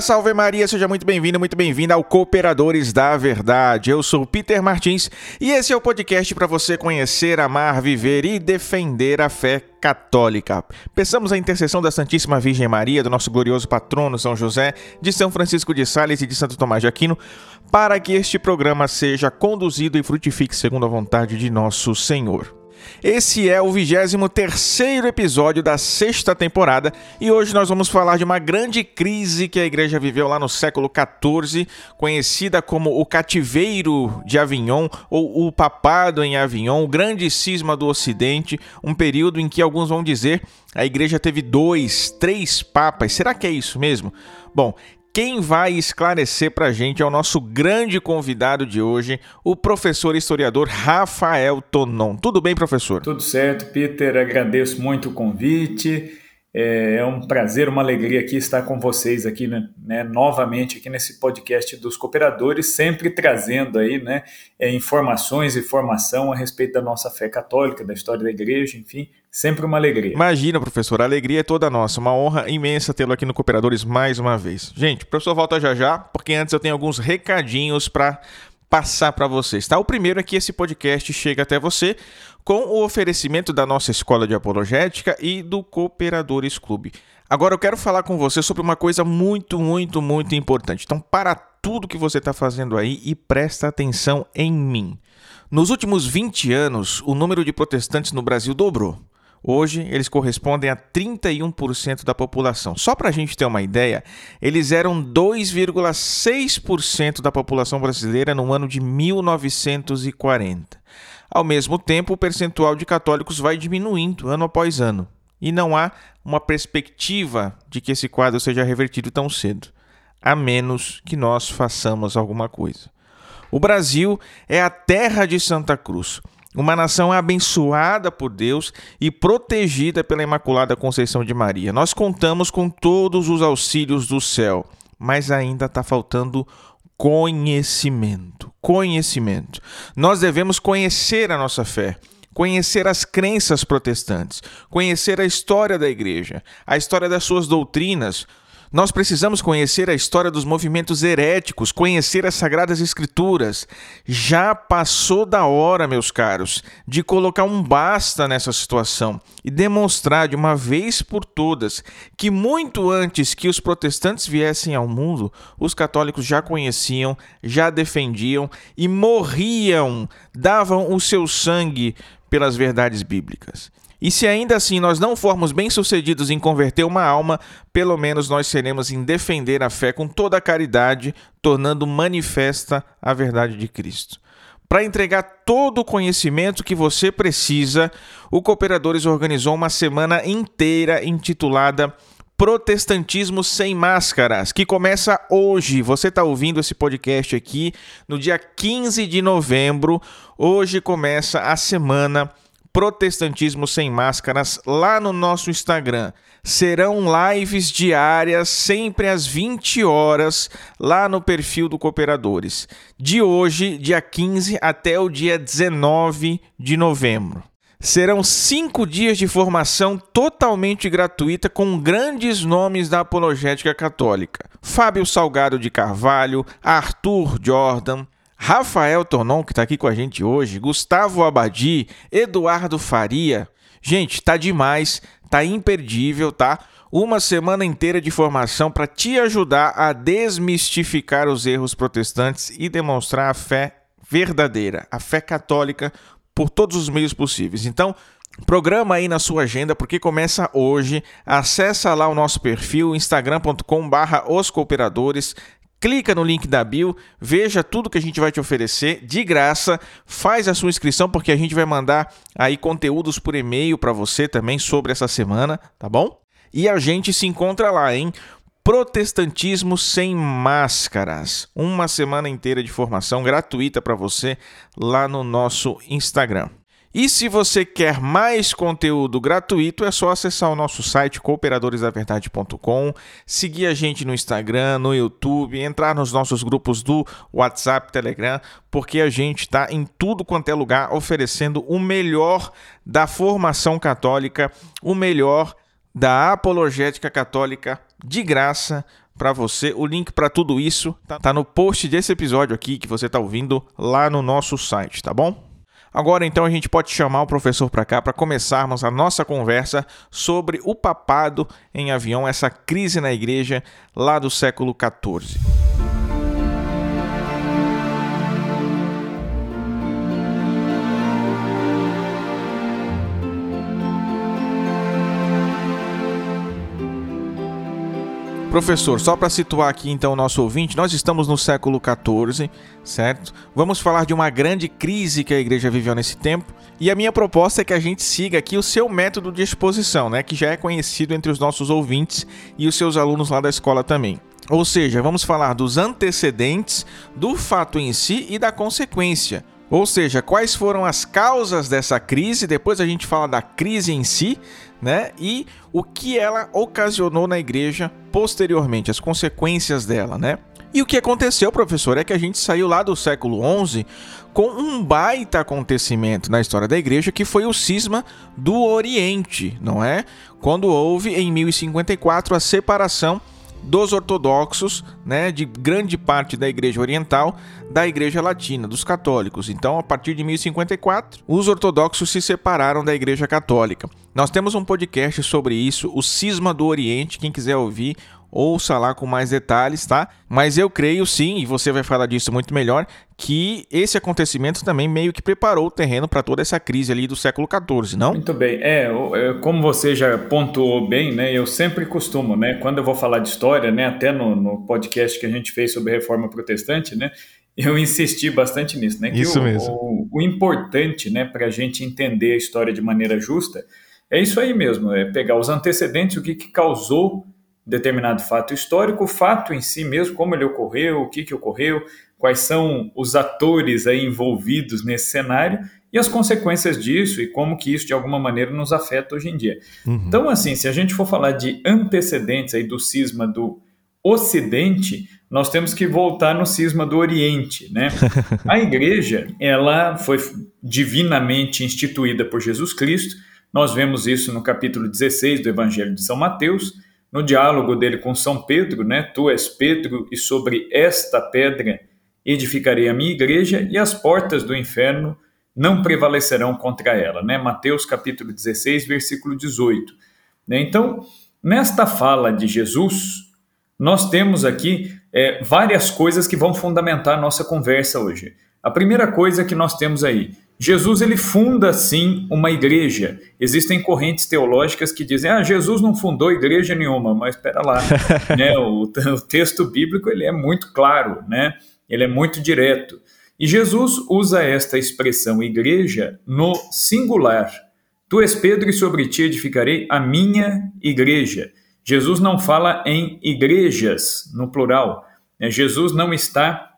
salve Maria, seja muito bem-vindo, muito bem-vinda ao Cooperadores da Verdade. Eu sou Peter Martins e esse é o podcast para você conhecer, amar, viver e defender a fé católica. Peçamos a intercessão da Santíssima Virgem Maria, do nosso glorioso patrono São José, de São Francisco de Sales e de Santo Tomás de Aquino, para que este programa seja conduzido e frutifique segundo a vontade de nosso Senhor. Esse é o 23 episódio da sexta temporada e hoje nós vamos falar de uma grande crise que a igreja viveu lá no século XIV, conhecida como o cativeiro de Avignon ou o papado em Avignon, o grande cisma do Ocidente, um período em que alguns vão dizer a igreja teve dois, três papas. Será que é isso mesmo? Bom, quem vai esclarecer para a gente é o nosso grande convidado de hoje, o professor historiador Rafael Tonon. Tudo bem, professor? Tudo certo, Peter. Agradeço muito o convite. É, é um prazer, uma alegria aqui estar com vocês aqui, né, né, novamente aqui nesse podcast dos cooperadores, sempre trazendo aí, né, é, informações e formação a respeito da nossa fé católica, da história da igreja, enfim, sempre uma alegria. Imagina, professor, a alegria é toda nossa, uma honra imensa tê-lo aqui no Cooperadores mais uma vez. Gente, o professor volta já já, porque antes eu tenho alguns recadinhos para passar para vocês, tá? O primeiro é que esse podcast chega até você com o oferecimento da nossa escola de apologética e do Cooperadores Clube. Agora eu quero falar com você sobre uma coisa muito, muito, muito importante. Então, para tudo que você está fazendo aí e presta atenção em mim. Nos últimos 20 anos, o número de protestantes no Brasil dobrou. Hoje, eles correspondem a 31% da população. Só para a gente ter uma ideia, eles eram 2,6% da população brasileira no ano de 1940. Ao mesmo tempo, o percentual de católicos vai diminuindo ano após ano. E não há uma perspectiva de que esse quadro seja revertido tão cedo, a menos que nós façamos alguma coisa. O Brasil é a terra de Santa Cruz uma nação abençoada por Deus e protegida pela Imaculada Conceição de Maria. Nós contamos com todos os auxílios do céu, mas ainda está faltando conhecimento. Conhecimento. Nós devemos conhecer a nossa fé conhecer as crenças protestantes, conhecer a história da igreja, a história das suas doutrinas, nós precisamos conhecer a história dos movimentos heréticos, conhecer as Sagradas Escrituras. Já passou da hora, meus caros, de colocar um basta nessa situação e demonstrar de uma vez por todas que, muito antes que os protestantes viessem ao mundo, os católicos já conheciam, já defendiam e morriam, davam o seu sangue pelas verdades bíblicas. E se ainda assim nós não formos bem-sucedidos em converter uma alma, pelo menos nós seremos em defender a fé com toda a caridade, tornando manifesta a verdade de Cristo. Para entregar todo o conhecimento que você precisa, o Cooperadores organizou uma semana inteira intitulada Protestantismo Sem Máscaras, que começa hoje. Você está ouvindo esse podcast aqui no dia 15 de novembro. Hoje começa a semana Protestantismo Sem Máscaras lá no nosso Instagram. Serão lives diárias, sempre às 20 horas, lá no perfil do Cooperadores. De hoje, dia 15, até o dia 19 de novembro. Serão cinco dias de formação totalmente gratuita com grandes nomes da apologética católica: Fábio Salgado de Carvalho, Arthur Jordan, Rafael Tonon, que está aqui com a gente hoje, Gustavo Abadi, Eduardo Faria. Gente, tá demais, tá imperdível, tá? Uma semana inteira de formação para te ajudar a desmistificar os erros protestantes e demonstrar a fé verdadeira, a fé católica por todos os meios possíveis. Então, Programa aí na sua agenda porque começa hoje. Acessa lá o nosso perfil instagram.com/barra os cooperadores clica no link da bio, veja tudo que a gente vai te oferecer de graça, faz a sua inscrição porque a gente vai mandar aí conteúdos por e-mail para você também sobre essa semana, tá bom? E a gente se encontra lá, hein? Protestantismo sem máscaras. Uma semana inteira de formação gratuita para você lá no nosso Instagram. E se você quer mais conteúdo gratuito, é só acessar o nosso site cooperadoresdaverdade.com, seguir a gente no Instagram, no YouTube, entrar nos nossos grupos do WhatsApp, Telegram, porque a gente está em tudo quanto é lugar oferecendo o melhor da formação católica, o melhor da apologética católica de graça para você. O link para tudo isso tá, tá no post desse episódio aqui que você está ouvindo lá no nosso site, tá bom? Agora então a gente pode chamar o professor para cá para começarmos a nossa conversa sobre o papado em avião, essa crise na igreja lá do século XIV. Professor, só para situar aqui então o nosso ouvinte, nós estamos no século XIV, certo? Vamos falar de uma grande crise que a igreja viveu nesse tempo e a minha proposta é que a gente siga aqui o seu método de exposição, né? Que já é conhecido entre os nossos ouvintes e os seus alunos lá da escola também. Ou seja, vamos falar dos antecedentes, do fato em si e da consequência. Ou seja, quais foram as causas dessa crise, depois a gente fala da crise em si, né? E o que ela ocasionou na igreja posteriormente, as consequências dela, né? E o que aconteceu, professor, é que a gente saiu lá do século XI com um baita acontecimento na história da igreja, que foi o cisma do Oriente, não é? Quando houve, em 1054, a separação dos ortodoxos, né, de grande parte da Igreja Oriental, da Igreja Latina, dos católicos. Então, a partir de 1054, os ortodoxos se separaram da Igreja Católica. Nós temos um podcast sobre isso, o Cisma do Oriente. Quem quiser ouvir, ouça lá com mais detalhes, tá? Mas eu creio sim, e você vai falar disso muito melhor, que esse acontecimento também meio que preparou o terreno para toda essa crise ali do século XIV, não? Muito bem. É, é, como você já pontuou bem, né? Eu sempre costumo, né? Quando eu vou falar de história, né? Até no, no podcast que a gente fez sobre reforma protestante, né? Eu insisti bastante nisso, né? Que isso o, mesmo. O, o importante, né? Para a gente entender a história de maneira justa, é isso aí mesmo. É pegar os antecedentes, o que, que causou determinado fato histórico, o fato em si mesmo, como ele ocorreu, o que, que ocorreu, quais são os atores aí envolvidos nesse cenário e as consequências disso e como que isso de alguma maneira nos afeta hoje em dia. Uhum. Então, assim, se a gente for falar de antecedentes aí do cisma do Ocidente, nós temos que voltar no cisma do Oriente, né? A igreja, ela foi divinamente instituída por Jesus Cristo. Nós vemos isso no capítulo 16 do Evangelho de São Mateus no diálogo dele com São Pedro, né? Tu és Pedro, e sobre esta pedra edificarei a minha igreja, e as portas do inferno não prevalecerão contra ela, né? Mateus capítulo 16, versículo 18. Né? Então, nesta fala de Jesus, nós temos aqui é, várias coisas que vão fundamentar a nossa conversa hoje. A primeira coisa que nós temos aí, Jesus ele funda sim uma igreja. Existem correntes teológicas que dizem: "Ah, Jesus não fundou igreja nenhuma", mas espera lá, né? O, o, texto bíblico ele é muito claro, né? Ele é muito direto. E Jesus usa esta expressão igreja no singular. Tu és Pedro e sobre ti edificarei a minha igreja. Jesus não fala em igrejas no plural. Né? Jesus não está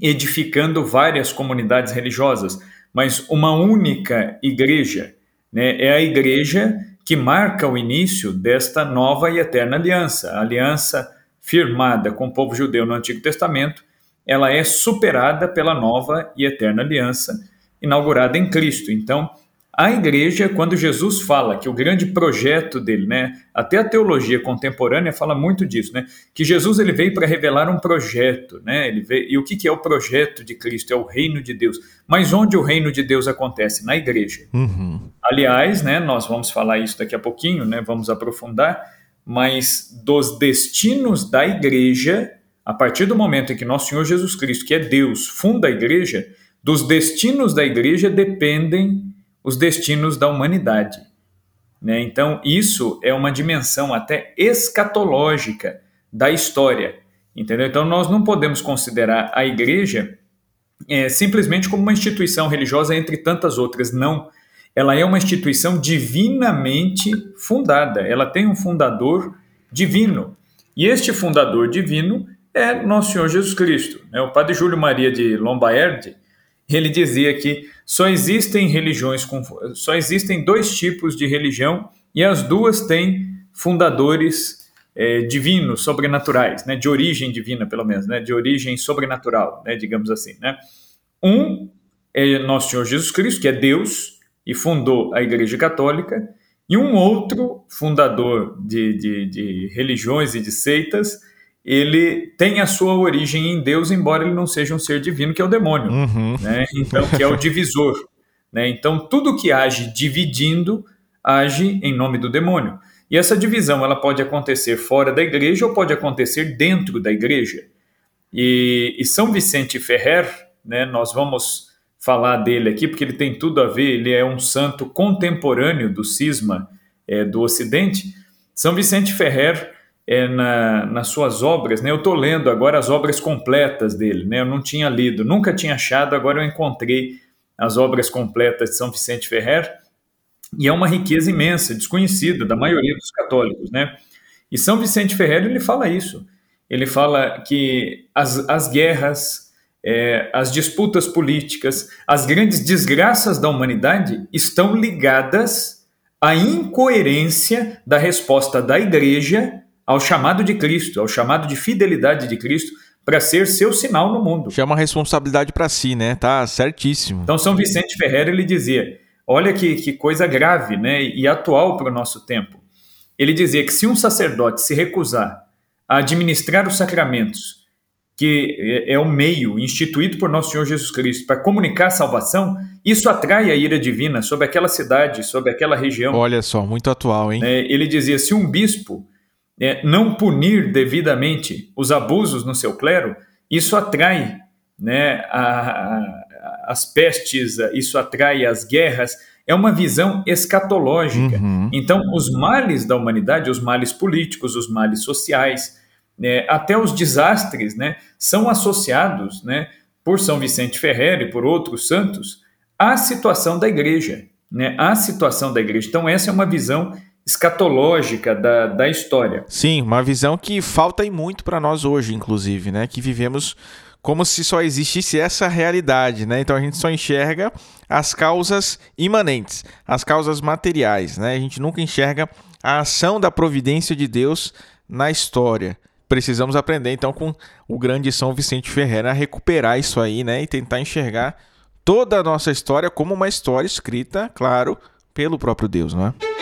edificando várias comunidades religiosas mas uma única igreja. Né? É a igreja que marca o início desta nova e eterna aliança. A aliança firmada com o povo judeu no Antigo Testamento, ela é superada pela nova e eterna aliança inaugurada em Cristo. Então, a igreja, quando Jesus fala que o grande projeto dele, né, até a teologia contemporânea fala muito disso, né, que Jesus ele veio para revelar um projeto, né, ele veio, e o que, que é o projeto de Cristo? É o reino de Deus. Mas onde o reino de Deus acontece? Na igreja. Uhum. Aliás, né, nós vamos falar isso daqui a pouquinho, né, vamos aprofundar, mas dos destinos da igreja, a partir do momento em que nosso Senhor Jesus Cristo, que é Deus, funda a igreja, dos destinos da igreja dependem os destinos da humanidade. Né? Então, isso é uma dimensão até escatológica da história. Entendeu? Então, nós não podemos considerar a igreja é, simplesmente como uma instituição religiosa entre tantas outras. Não. Ela é uma instituição divinamente fundada. Ela tem um fundador divino. E este fundador divino é nosso Senhor Jesus Cristo. Né? O padre Júlio Maria de Lombaerdi, ele dizia que só existem religiões com, só existem dois tipos de religião e as duas têm fundadores é, divinos, sobrenaturais, né, de origem divina pelo menos, né, de origem sobrenatural, né, digamos assim, né. Um é nosso Senhor Jesus Cristo, que é Deus e fundou a Igreja Católica, e um outro fundador de, de, de religiões e de seitas ele tem a sua origem em Deus, embora ele não seja um ser divino, que é o demônio, uhum. né? Então, que é o divisor. Né? Então, tudo que age dividindo, age em nome do demônio. E essa divisão ela pode acontecer fora da igreja ou pode acontecer dentro da igreja. E, e São Vicente Ferrer, né, nós vamos falar dele aqui, porque ele tem tudo a ver, ele é um santo contemporâneo do cisma é, do Ocidente. São Vicente Ferrer, é, na, nas suas obras, né, eu estou lendo agora as obras completas dele, né, eu não tinha lido, nunca tinha achado, agora eu encontrei as obras completas de São Vicente Ferrer, e é uma riqueza imensa, desconhecida da maioria dos católicos, né? E São Vicente Ferrer ele fala isso. Ele fala que as, as guerras, é, as disputas políticas, as grandes desgraças da humanidade estão ligadas à incoerência da resposta da Igreja ao chamado de Cristo, ao chamado de fidelidade de Cristo para ser seu sinal no mundo. Chama a responsabilidade para si, né? Tá certíssimo. Então São Vicente Ferrer ele dizia Olha que, que coisa grave né, e atual para o nosso tempo. Ele dizia que se um sacerdote se recusar a administrar os sacramentos, que é, é o meio instituído por nosso Senhor Jesus Cristo para comunicar a salvação, isso atrai a ira divina sobre aquela cidade, sobre aquela região. Olha só, muito atual, hein? É, ele dizia: se um bispo é, não punir devidamente os abusos no seu clero, isso atrai né, a, as pestes, isso atrai as guerras, é uma visão escatológica. Uhum. Então, os males da humanidade, os males políticos, os males sociais, né, até os desastres, né, são associados, né, por São Vicente Ferrer e por outros santos, à situação da igreja, né, à situação da igreja. Então, essa é uma visão escatológica da, da história. Sim, uma visão que falta e muito para nós hoje, inclusive, né, que vivemos como se só existisse essa realidade, né? Então a gente só enxerga as causas imanentes, as causas materiais, né? A gente nunca enxerga a ação da providência de Deus na história. Precisamos aprender então com o grande São Vicente Ferreira a recuperar isso aí, né? E tentar enxergar toda a nossa história como uma história escrita, claro, pelo próprio Deus, não é?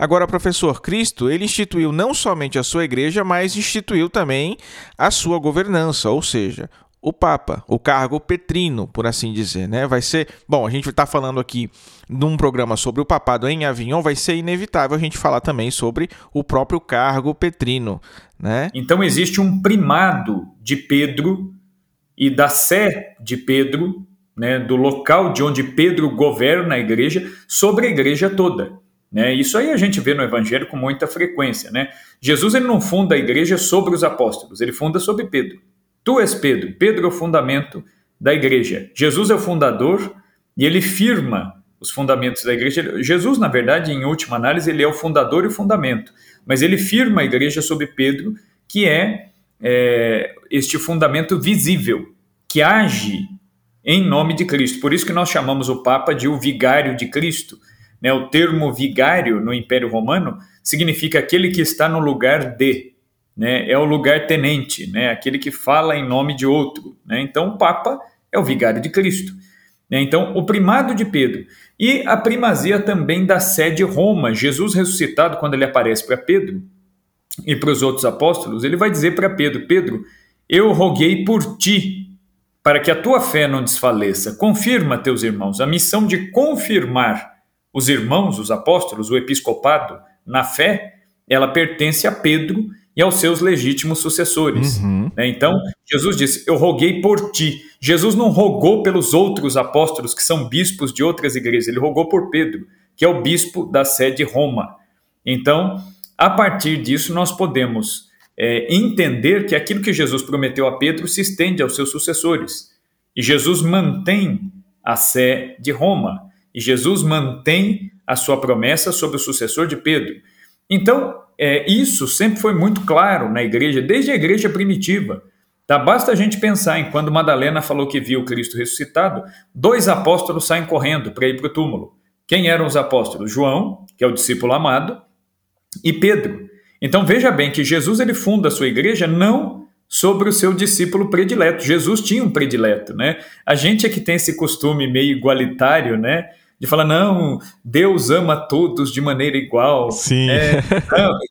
Agora, professor, Cristo, ele instituiu não somente a sua igreja, mas instituiu também a sua governança, ou seja, o Papa, o cargo petrino, por assim dizer, né? Vai ser, bom, a gente está falando aqui num programa sobre o papado em Avignon, vai ser inevitável a gente falar também sobre o próprio cargo petrino, né? Então existe um primado de Pedro e da sé de Pedro, né, do local de onde Pedro governa a igreja sobre a igreja toda. Né? Isso aí a gente vê no Evangelho com muita frequência. Né? Jesus ele não funda a igreja sobre os apóstolos, ele funda sobre Pedro. Tu és Pedro, Pedro é o fundamento da igreja. Jesus é o fundador e ele firma os fundamentos da igreja. Jesus, na verdade, em última análise, ele é o fundador e o fundamento, mas ele firma a igreja sobre Pedro, que é, é este fundamento visível, que age em nome de Cristo. Por isso que nós chamamos o Papa de o vigário de Cristo né? O termo vigário no Império Romano significa aquele que está no lugar de, né? é o lugar tenente, né? aquele que fala em nome de outro. Né? Então, o Papa é o vigário de Cristo. Né? Então, o primado de Pedro e a primazia também da sede Roma. Jesus ressuscitado, quando ele aparece para Pedro e para os outros apóstolos, ele vai dizer para Pedro: Pedro, eu roguei por ti, para que a tua fé não desfaleça. Confirma, teus irmãos, a missão de confirmar os irmãos, os apóstolos, o episcopado, na fé, ela pertence a Pedro e aos seus legítimos sucessores. Uhum. Né? Então, Jesus disse: Eu roguei por ti. Jesus não rogou pelos outros apóstolos que são bispos de outras igrejas, ele rogou por Pedro, que é o bispo da sede Roma. Então, a partir disso, nós podemos é, entender que aquilo que Jesus prometeu a Pedro se estende aos seus sucessores. E Jesus mantém a sé de Roma. E Jesus mantém a sua promessa sobre o sucessor de Pedro. Então, é, isso sempre foi muito claro na igreja, desde a igreja primitiva. Tá? Basta a gente pensar em quando Madalena falou que viu Cristo ressuscitado, dois apóstolos saem correndo para ir para o túmulo. Quem eram os apóstolos? João, que é o discípulo amado, e Pedro. Então veja bem que Jesus ele funda a sua igreja não sobre o seu discípulo predileto. Jesus tinha um predileto, né? A gente é que tem esse costume meio igualitário, né? De falar, não, Deus ama todos de maneira igual. Sim. É,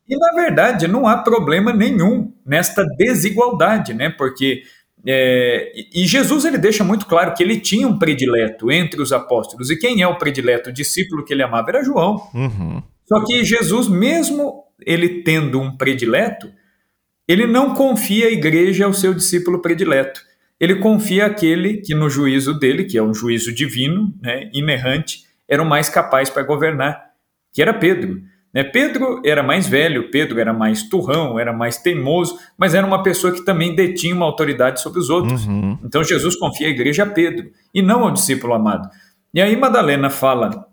e na verdade não há problema nenhum nesta desigualdade, né? Porque é, e Jesus ele deixa muito claro que ele tinha um predileto entre os apóstolos. E quem é o predileto? O discípulo que ele amava era João. Uhum. Só que Jesus, mesmo ele tendo um predileto, ele não confia a igreja ao seu discípulo predileto. Ele confia aquele que, no juízo dele, que é um juízo divino, né, inerrante, era o mais capaz para governar, que era Pedro. Né? Pedro era mais velho, Pedro era mais turrão, era mais teimoso, mas era uma pessoa que também detinha uma autoridade sobre os outros. Uhum. Então Jesus confia a igreja a Pedro e não ao discípulo amado. E aí Madalena fala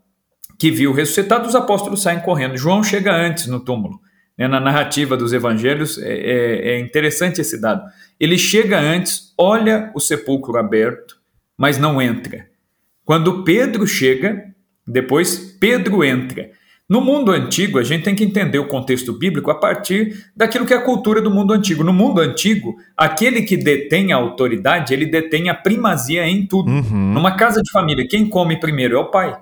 que viu ressuscitado, os apóstolos saem correndo. João chega antes no túmulo. Né? Na narrativa dos evangelhos é, é, é interessante esse dado. Ele chega antes, olha o sepulcro aberto, mas não entra. Quando Pedro chega, depois Pedro entra. No mundo antigo, a gente tem que entender o contexto bíblico a partir daquilo que é a cultura do mundo antigo. No mundo antigo, aquele que detém a autoridade, ele detém a primazia em tudo. Uhum. Numa casa de família, quem come primeiro é o pai,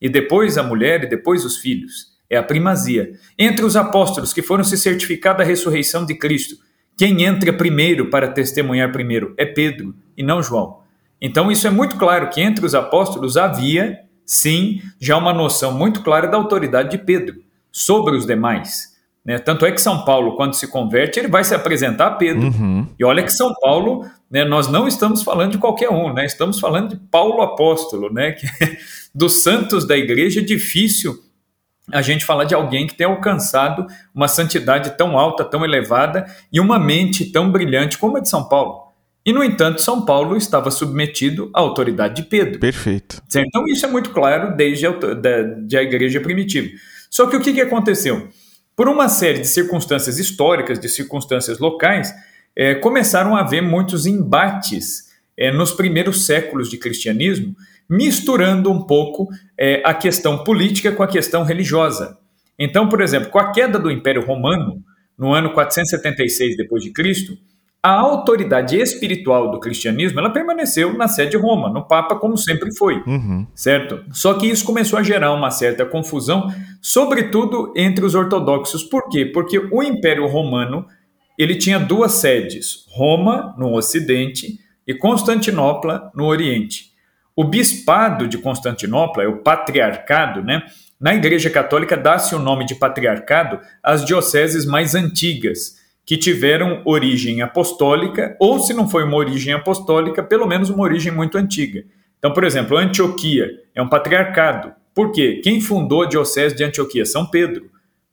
e depois a mulher, e depois os filhos. É a primazia. Entre os apóstolos que foram se certificar da ressurreição de Cristo, quem entra primeiro para testemunhar primeiro é Pedro e não João. Então, isso é muito claro que entre os apóstolos havia sim, já uma noção muito clara da autoridade de Pedro sobre os demais. Né? Tanto é que São Paulo, quando se converte, ele vai se apresentar a Pedro. Uhum. E olha que São Paulo, né, nós não estamos falando de qualquer um, né? estamos falando de Paulo apóstolo, né? que dos santos da igreja, é difícil a gente falar de alguém que tem alcançado uma santidade tão alta, tão elevada e uma mente tão brilhante como a de São Paulo. E, no entanto, São Paulo estava submetido à autoridade de Pedro. Perfeito. Então, isso é muito claro desde a, da, de a igreja primitiva. Só que o que, que aconteceu? Por uma série de circunstâncias históricas, de circunstâncias locais, é, começaram a haver muitos embates é, nos primeiros séculos de cristianismo, misturando um pouco é, a questão política com a questão religiosa. Então, por exemplo, com a queda do Império Romano, no ano 476 d.C., a autoridade espiritual do cristianismo ela permaneceu na sede de Roma, no Papa, como sempre foi, uhum. certo? Só que isso começou a gerar uma certa confusão, sobretudo entre os ortodoxos. Por quê? Porque o Império Romano ele tinha duas sedes: Roma no Ocidente e Constantinopla no Oriente. O bispado de Constantinopla, é o patriarcado, né? Na Igreja Católica dá-se o nome de patriarcado às dioceses mais antigas que tiveram origem apostólica, ou se não foi uma origem apostólica, pelo menos uma origem muito antiga. Então, por exemplo, Antioquia é um patriarcado. Por quê? Quem fundou a diocese de Antioquia? São Pedro.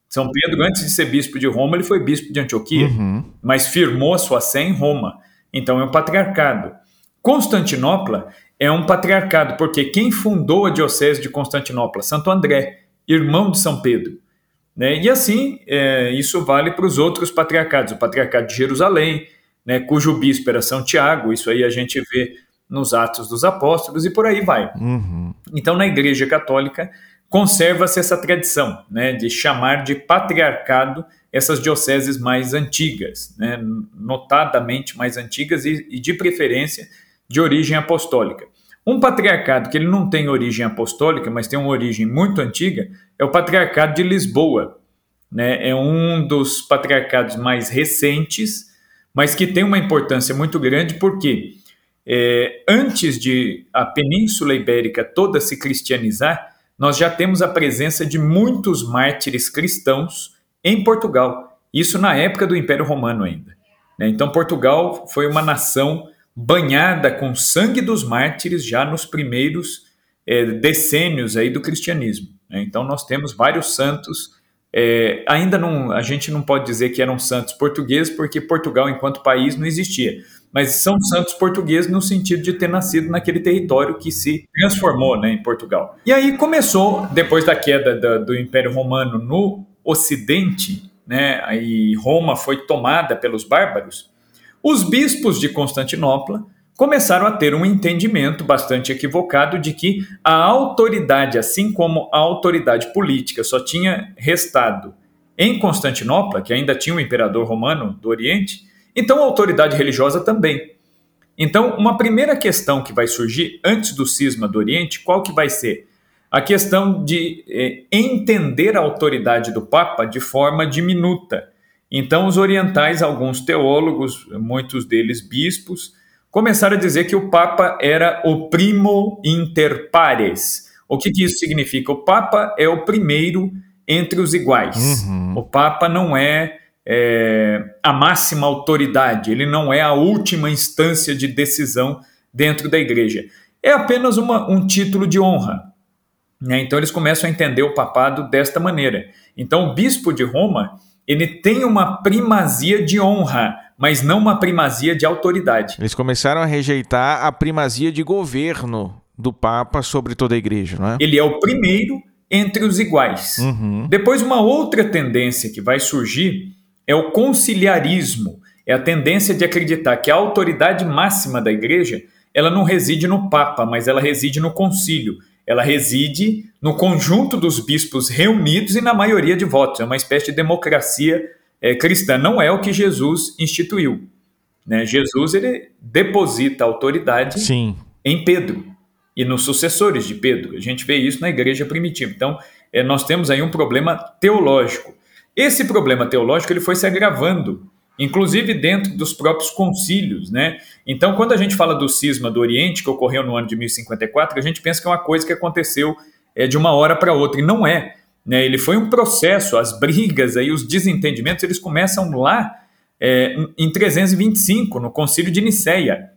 São Pedro, antes de ser bispo de Roma, ele foi bispo de Antioquia, uhum. mas firmou a sua sé em Roma. Então é um patriarcado. Constantinopla é um patriarcado, porque quem fundou a diocese de Constantinopla? Santo André, irmão de São Pedro. Né? E assim, é, isso vale para os outros patriarcados, o patriarcado de Jerusalém, né, cujo bispo era São Tiago, isso aí a gente vê nos Atos dos Apóstolos e por aí vai. Uhum. Então, na Igreja Católica, conserva-se essa tradição né, de chamar de patriarcado essas dioceses mais antigas, né, notadamente mais antigas e, e de preferência de origem apostólica. Um patriarcado que ele não tem origem apostólica, mas tem uma origem muito antiga, é o patriarcado de Lisboa. Né? É um dos patriarcados mais recentes, mas que tem uma importância muito grande porque é, antes de a Península Ibérica toda se cristianizar, nós já temos a presença de muitos mártires cristãos em Portugal. Isso na época do Império Romano ainda. Né? Então Portugal foi uma nação banhada com sangue dos mártires já nos primeiros é, decênios aí do cristianismo. Né? Então nós temos vários santos. É, ainda não, a gente não pode dizer que eram santos portugueses, porque Portugal, enquanto país, não existia. Mas são santos portugueses no sentido de ter nascido naquele território que se transformou né, em Portugal. E aí começou, depois da queda da, do Império Romano no Ocidente, né, aí Roma foi tomada pelos bárbaros, os bispos de Constantinopla começaram a ter um entendimento bastante equivocado de que a autoridade, assim como a autoridade política, só tinha restado em Constantinopla, que ainda tinha o imperador romano do Oriente, então a autoridade religiosa também. Então, uma primeira questão que vai surgir antes do cisma do Oriente, qual que vai ser? a questão de é, entender a autoridade do Papa de forma diminuta. Então, os orientais, alguns teólogos, muitos deles bispos, começaram a dizer que o Papa era o primo inter pares. O que, que isso significa? O Papa é o primeiro entre os iguais. Uhum. O Papa não é, é, a máxima autoridade, ele não é a última instância de decisão dentro da igreja. É apenas uma, um título de honra. Né? Então eles começam a entender o papado desta maneira. Então o bispo de Roma ele tem uma primazia de honra, mas não uma primazia de autoridade. Eles começaram a rejeitar a primazia de governo do Papa sobre toda a igreja, não é? Ele é o primeiro entre os iguais. Uhum. Depois, uma outra tendência que vai surgir é o conciliarismo. É a tendência de acreditar que a autoridade máxima da igreja ela não reside no Papa, mas ela reside no concílio. Ela reside no conjunto dos bispos reunidos e na maioria de votos. É uma espécie de democracia é, cristã. Não é o que Jesus instituiu. Né? Jesus ele deposita a autoridade Sim. em Pedro e nos sucessores de Pedro. A gente vê isso na igreja primitiva. Então, é, nós temos aí um problema teológico. Esse problema teológico ele foi se agravando, inclusive dentro dos próprios concílios. Né? Então, quando a gente fala do cisma do Oriente, que ocorreu no ano de 1054, a gente pensa que é uma coisa que aconteceu é, de uma hora para outra, e não é. Né? Ele foi um processo, as brigas, aí, os desentendimentos, eles começam lá é, em 325, no concílio de Nicéia.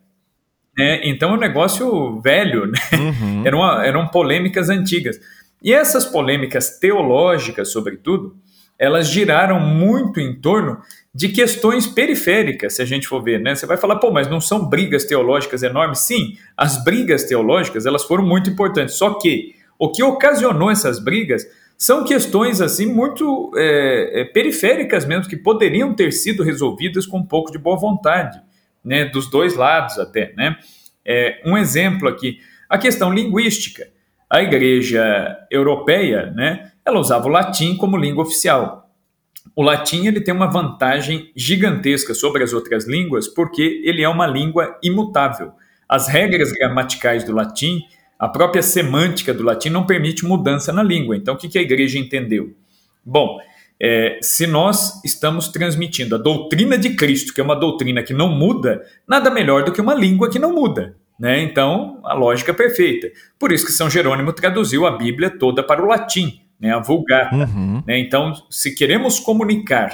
Né? Então é um negócio velho, né? uhum. eram, eram polêmicas antigas. E essas polêmicas teológicas, sobretudo, elas giraram muito em torno de questões periféricas, se a gente for ver, né? Você vai falar, pô, mas não são brigas teológicas enormes? Sim, as brigas teológicas, elas foram muito importantes. Só que o que ocasionou essas brigas são questões, assim, muito é, é, periféricas mesmo, que poderiam ter sido resolvidas com um pouco de boa vontade né, dos dois lados até. Né? É, um exemplo aqui, a questão linguística. A igreja europeia, né, ela usava o latim como língua oficial. O latim ele tem uma vantagem gigantesca sobre as outras línguas porque ele é uma língua imutável. As regras gramaticais do latim, a própria semântica do latim não permite mudança na língua. Então, o que a igreja entendeu? Bom, é, se nós estamos transmitindo a doutrina de Cristo, que é uma doutrina que não muda, nada melhor do que uma língua que não muda. Né? Então, a lógica é perfeita. Por isso que São Jerônimo traduziu a Bíblia toda para o latim, né? a Vulgata. Uhum. Né? Então, se queremos comunicar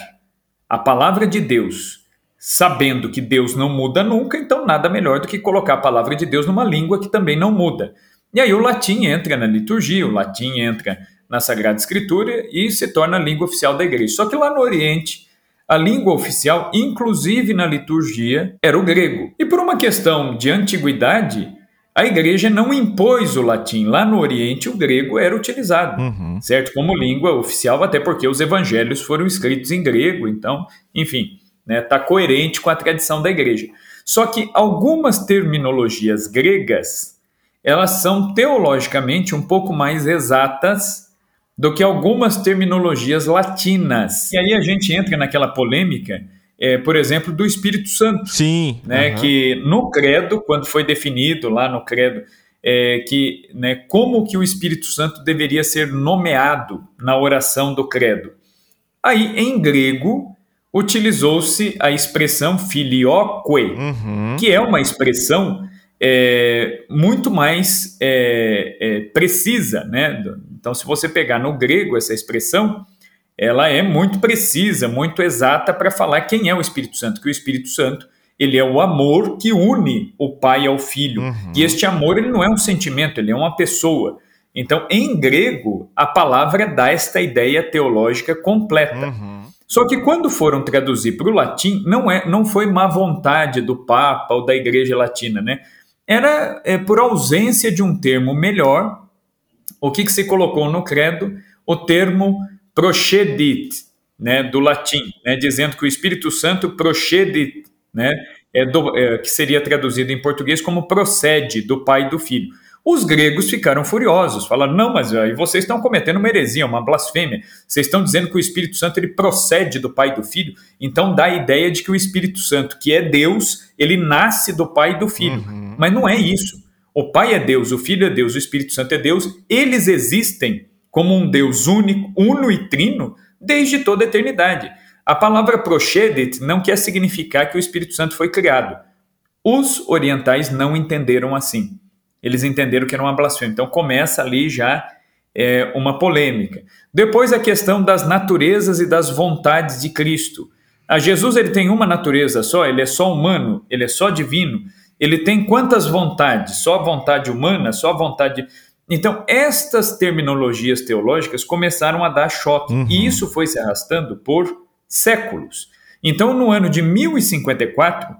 a palavra de Deus, sabendo que Deus não muda nunca, então nada melhor do que colocar a palavra de Deus numa língua que também não muda. E aí o latim entra na liturgia, o latim entra na Sagrada Escritura e se torna a língua oficial da igreja. Só que lá no Oriente, a língua oficial, inclusive na liturgia, era o grego. E por uma questão de antiguidade, a igreja não impôs o latim. Lá no Oriente, o grego era utilizado, uhum. certo? Como língua oficial, até porque os evangelhos foram escritos em grego. Então, enfim, está né, tá coerente com a tradição da igreja. Só que algumas terminologias gregas, elas são teologicamente um pouco mais exatas do que algumas terminologias latinas. E aí a gente entra naquela polêmica, é, por exemplo, do Espírito Santo. Sim. Né, uhum. Que no credo, quando foi definido lá no credo, é, que né, como que o Espírito Santo deveria ser nomeado na oração do credo. Aí, em grego, utilizou-se a expressão filioque, uhum. que é uma expressão é, muito mais é, é, precisa, né? Então, se você pegar no grego essa expressão, ela é muito precisa, muito exata para falar quem é o Espírito Santo, que o Espírito Santo ele é o amor que une o pai ao filho. Uhum. E este amor ele não é um sentimento, ele é uma pessoa. Então, em grego, a palavra dá esta ideia teológica completa. Uhum. Só que quando foram traduzir para o latim, não, é, não foi má vontade do Papa ou da Igreja Latina, né? era é, por ausência de um termo melhor, o que, que se colocou no credo? O termo procedit, né, do latim, né, dizendo que o Espírito Santo procedit, né, é do, é, que seria traduzido em português como procede do Pai e do Filho. Os gregos ficaram furiosos, falaram: não, mas aí vocês estão cometendo uma heresia, uma blasfêmia. Vocês estão dizendo que o Espírito Santo ele procede do Pai e do Filho, então dá a ideia de que o Espírito Santo, que é Deus, ele nasce do Pai e do Filho. Uhum. Mas não é isso. O Pai é Deus, o Filho é Deus, o Espírito Santo é Deus, eles existem como um Deus único, uno e trino desde toda a eternidade. A palavra prochedet não quer significar que o Espírito Santo foi criado. Os orientais não entenderam assim. Eles entenderam que era uma blasfêmia. Então começa ali já é, uma polêmica. Depois a questão das naturezas e das vontades de Cristo. A Jesus ele tem uma natureza só, ele é só humano, ele é só divino. Ele tem quantas vontades? Só a vontade humana, só a vontade. Então, estas terminologias teológicas começaram a dar choque. Uhum. E isso foi se arrastando por séculos. Então, no ano de 1054,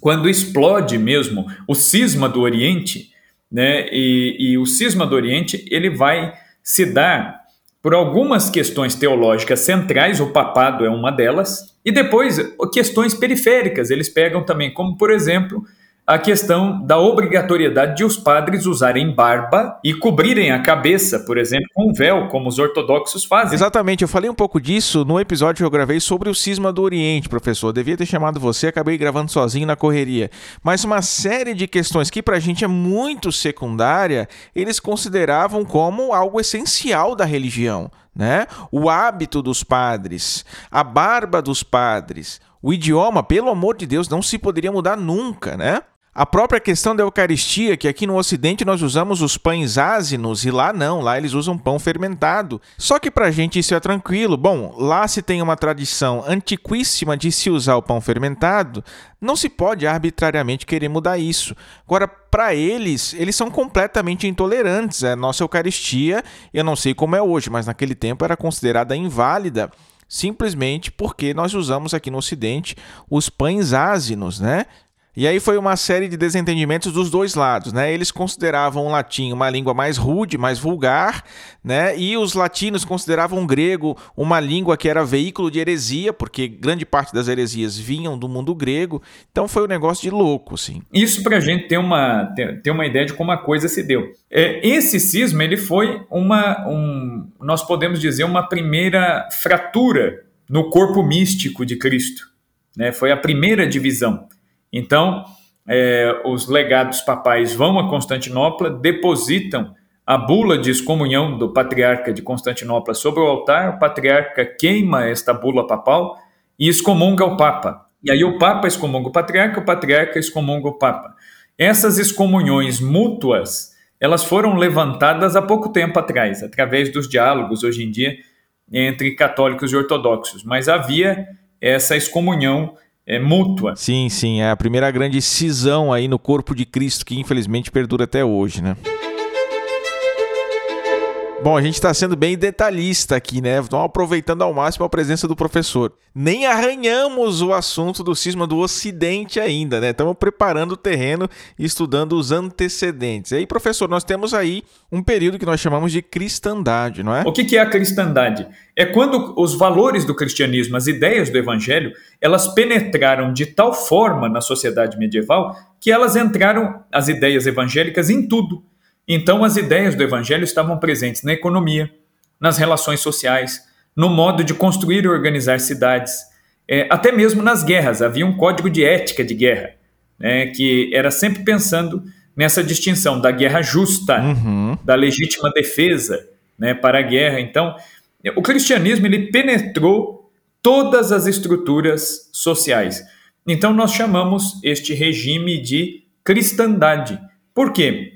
quando explode mesmo o cisma do Oriente, né, e, e o cisma do Oriente ele vai se dar por algumas questões teológicas centrais, o papado é uma delas, e depois questões periféricas, eles pegam também, como por exemplo a questão da obrigatoriedade de os padres usarem barba e cobrirem a cabeça, por exemplo, com véu, como os ortodoxos fazem. Exatamente, eu falei um pouco disso no episódio que eu gravei sobre o cisma do Oriente, professor. Eu devia ter chamado você, acabei gravando sozinho na correria. Mas uma série de questões que pra gente é muito secundária, eles consideravam como algo essencial da religião. Né? O hábito dos padres, a barba dos padres, o idioma, pelo amor de Deus, não se poderia mudar nunca, né? A própria questão da Eucaristia, que aqui no Ocidente nós usamos os pães ázinos e lá não, lá eles usam pão fermentado. Só que pra gente isso é tranquilo. Bom, lá se tem uma tradição antiquíssima de se usar o pão fermentado, não se pode arbitrariamente querer mudar isso. Agora, para eles, eles são completamente intolerantes. A nossa Eucaristia, eu não sei como é hoje, mas naquele tempo era considerada inválida simplesmente porque nós usamos aqui no Ocidente os pães ázinos, né? E aí foi uma série de desentendimentos dos dois lados, né? Eles consideravam o latim uma língua mais rude, mais vulgar, né? E os latinos consideravam o grego uma língua que era veículo de heresia, porque grande parte das heresias vinham do mundo grego. Então foi um negócio de louco, assim. Isso para a gente ter uma, ter, ter, uma ideia de como a coisa se deu. É, esse cisma ele foi uma, um, nós podemos dizer, uma primeira fratura no corpo místico de Cristo. Né? Foi a primeira divisão. Então, é, os legados papais vão a Constantinopla, depositam a bula de excomunhão do patriarca de Constantinopla sobre o altar, o patriarca queima esta bula papal e excomunga o papa. E aí o papa excomunga o patriarca, o patriarca excomunga o papa. Essas excomunhões mútuas, elas foram levantadas há pouco tempo atrás, através dos diálogos hoje em dia entre católicos e ortodoxos, mas havia essa excomunhão é mútua. Sim, sim, é a primeira grande cisão aí no corpo de Cristo que infelizmente perdura até hoje, né? Bom, a gente está sendo bem detalhista aqui, né? Estamos aproveitando ao máximo a presença do professor. Nem arranhamos o assunto do cisma do Ocidente ainda, né? Estamos preparando o terreno e estudando os antecedentes. E aí, professor, nós temos aí um período que nós chamamos de cristandade, não é? O que é a cristandade? É quando os valores do cristianismo, as ideias do evangelho, elas penetraram de tal forma na sociedade medieval que elas entraram, as ideias evangélicas, em tudo então, as ideias do Evangelho estavam presentes na economia, nas relações sociais, no modo de construir e organizar cidades, é, até mesmo nas guerras. Havia um código de ética de guerra, né, que era sempre pensando nessa distinção da guerra justa, uhum. da legítima defesa né, para a guerra. Então, o cristianismo ele penetrou todas as estruturas sociais. Então, nós chamamos este regime de cristandade. Por quê?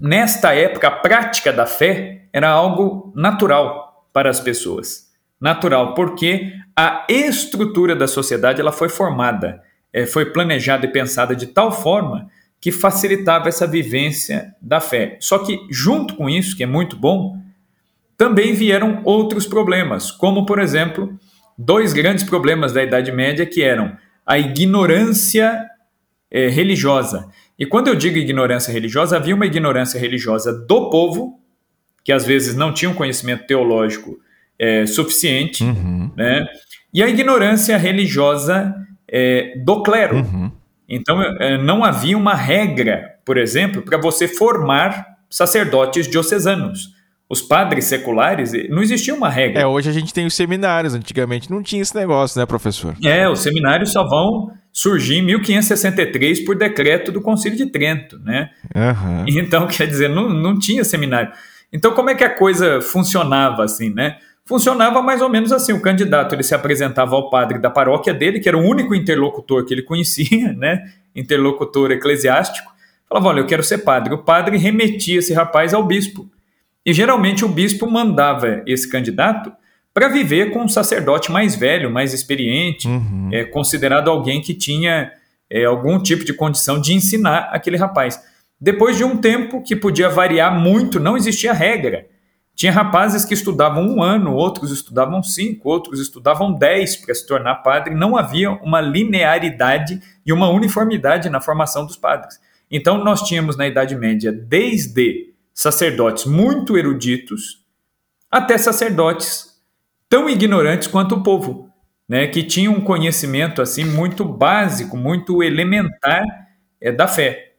Nesta época, a prática da fé era algo natural para as pessoas. Natural, porque a estrutura da sociedade ela foi formada, é, foi planejada e pensada de tal forma que facilitava essa vivência da fé. Só que, junto com isso, que é muito bom, também vieram outros problemas, como, por exemplo, dois grandes problemas da Idade Média que eram a ignorância é, religiosa e quando eu digo ignorância religiosa, havia uma ignorância religiosa do povo, que às vezes não tinha um conhecimento teológico é, suficiente, uhum. né? e a ignorância religiosa é, do clero. Uhum. Então, é, não havia uma regra, por exemplo, para você formar sacerdotes diocesanos. Os padres seculares, não existia uma regra. É, hoje a gente tem os seminários, antigamente não tinha esse negócio, né, professor? É, os seminários só vão surgir em 1563 por decreto do Concílio de Trento, né? Uhum. Então, quer dizer, não, não tinha seminário. Então, como é que a coisa funcionava assim, né? Funcionava mais ou menos assim, o candidato ele se apresentava ao padre da paróquia dele, que era o único interlocutor que ele conhecia, né? Interlocutor eclesiástico. Falava, olha, eu quero ser padre. O padre remetia esse rapaz ao bispo. E geralmente o bispo mandava esse candidato para viver com um sacerdote mais velho, mais experiente, uhum. é, considerado alguém que tinha é, algum tipo de condição de ensinar aquele rapaz. Depois de um tempo que podia variar muito, não existia regra. Tinha rapazes que estudavam um ano, outros estudavam cinco, outros estudavam dez para se tornar padre. Não havia uma linearidade e uma uniformidade na formação dos padres. Então, nós tínhamos na Idade Média, desde sacerdotes muito eruditos até sacerdotes tão ignorantes quanto o povo, né, que tinham um conhecimento assim muito básico, muito elementar é, da fé.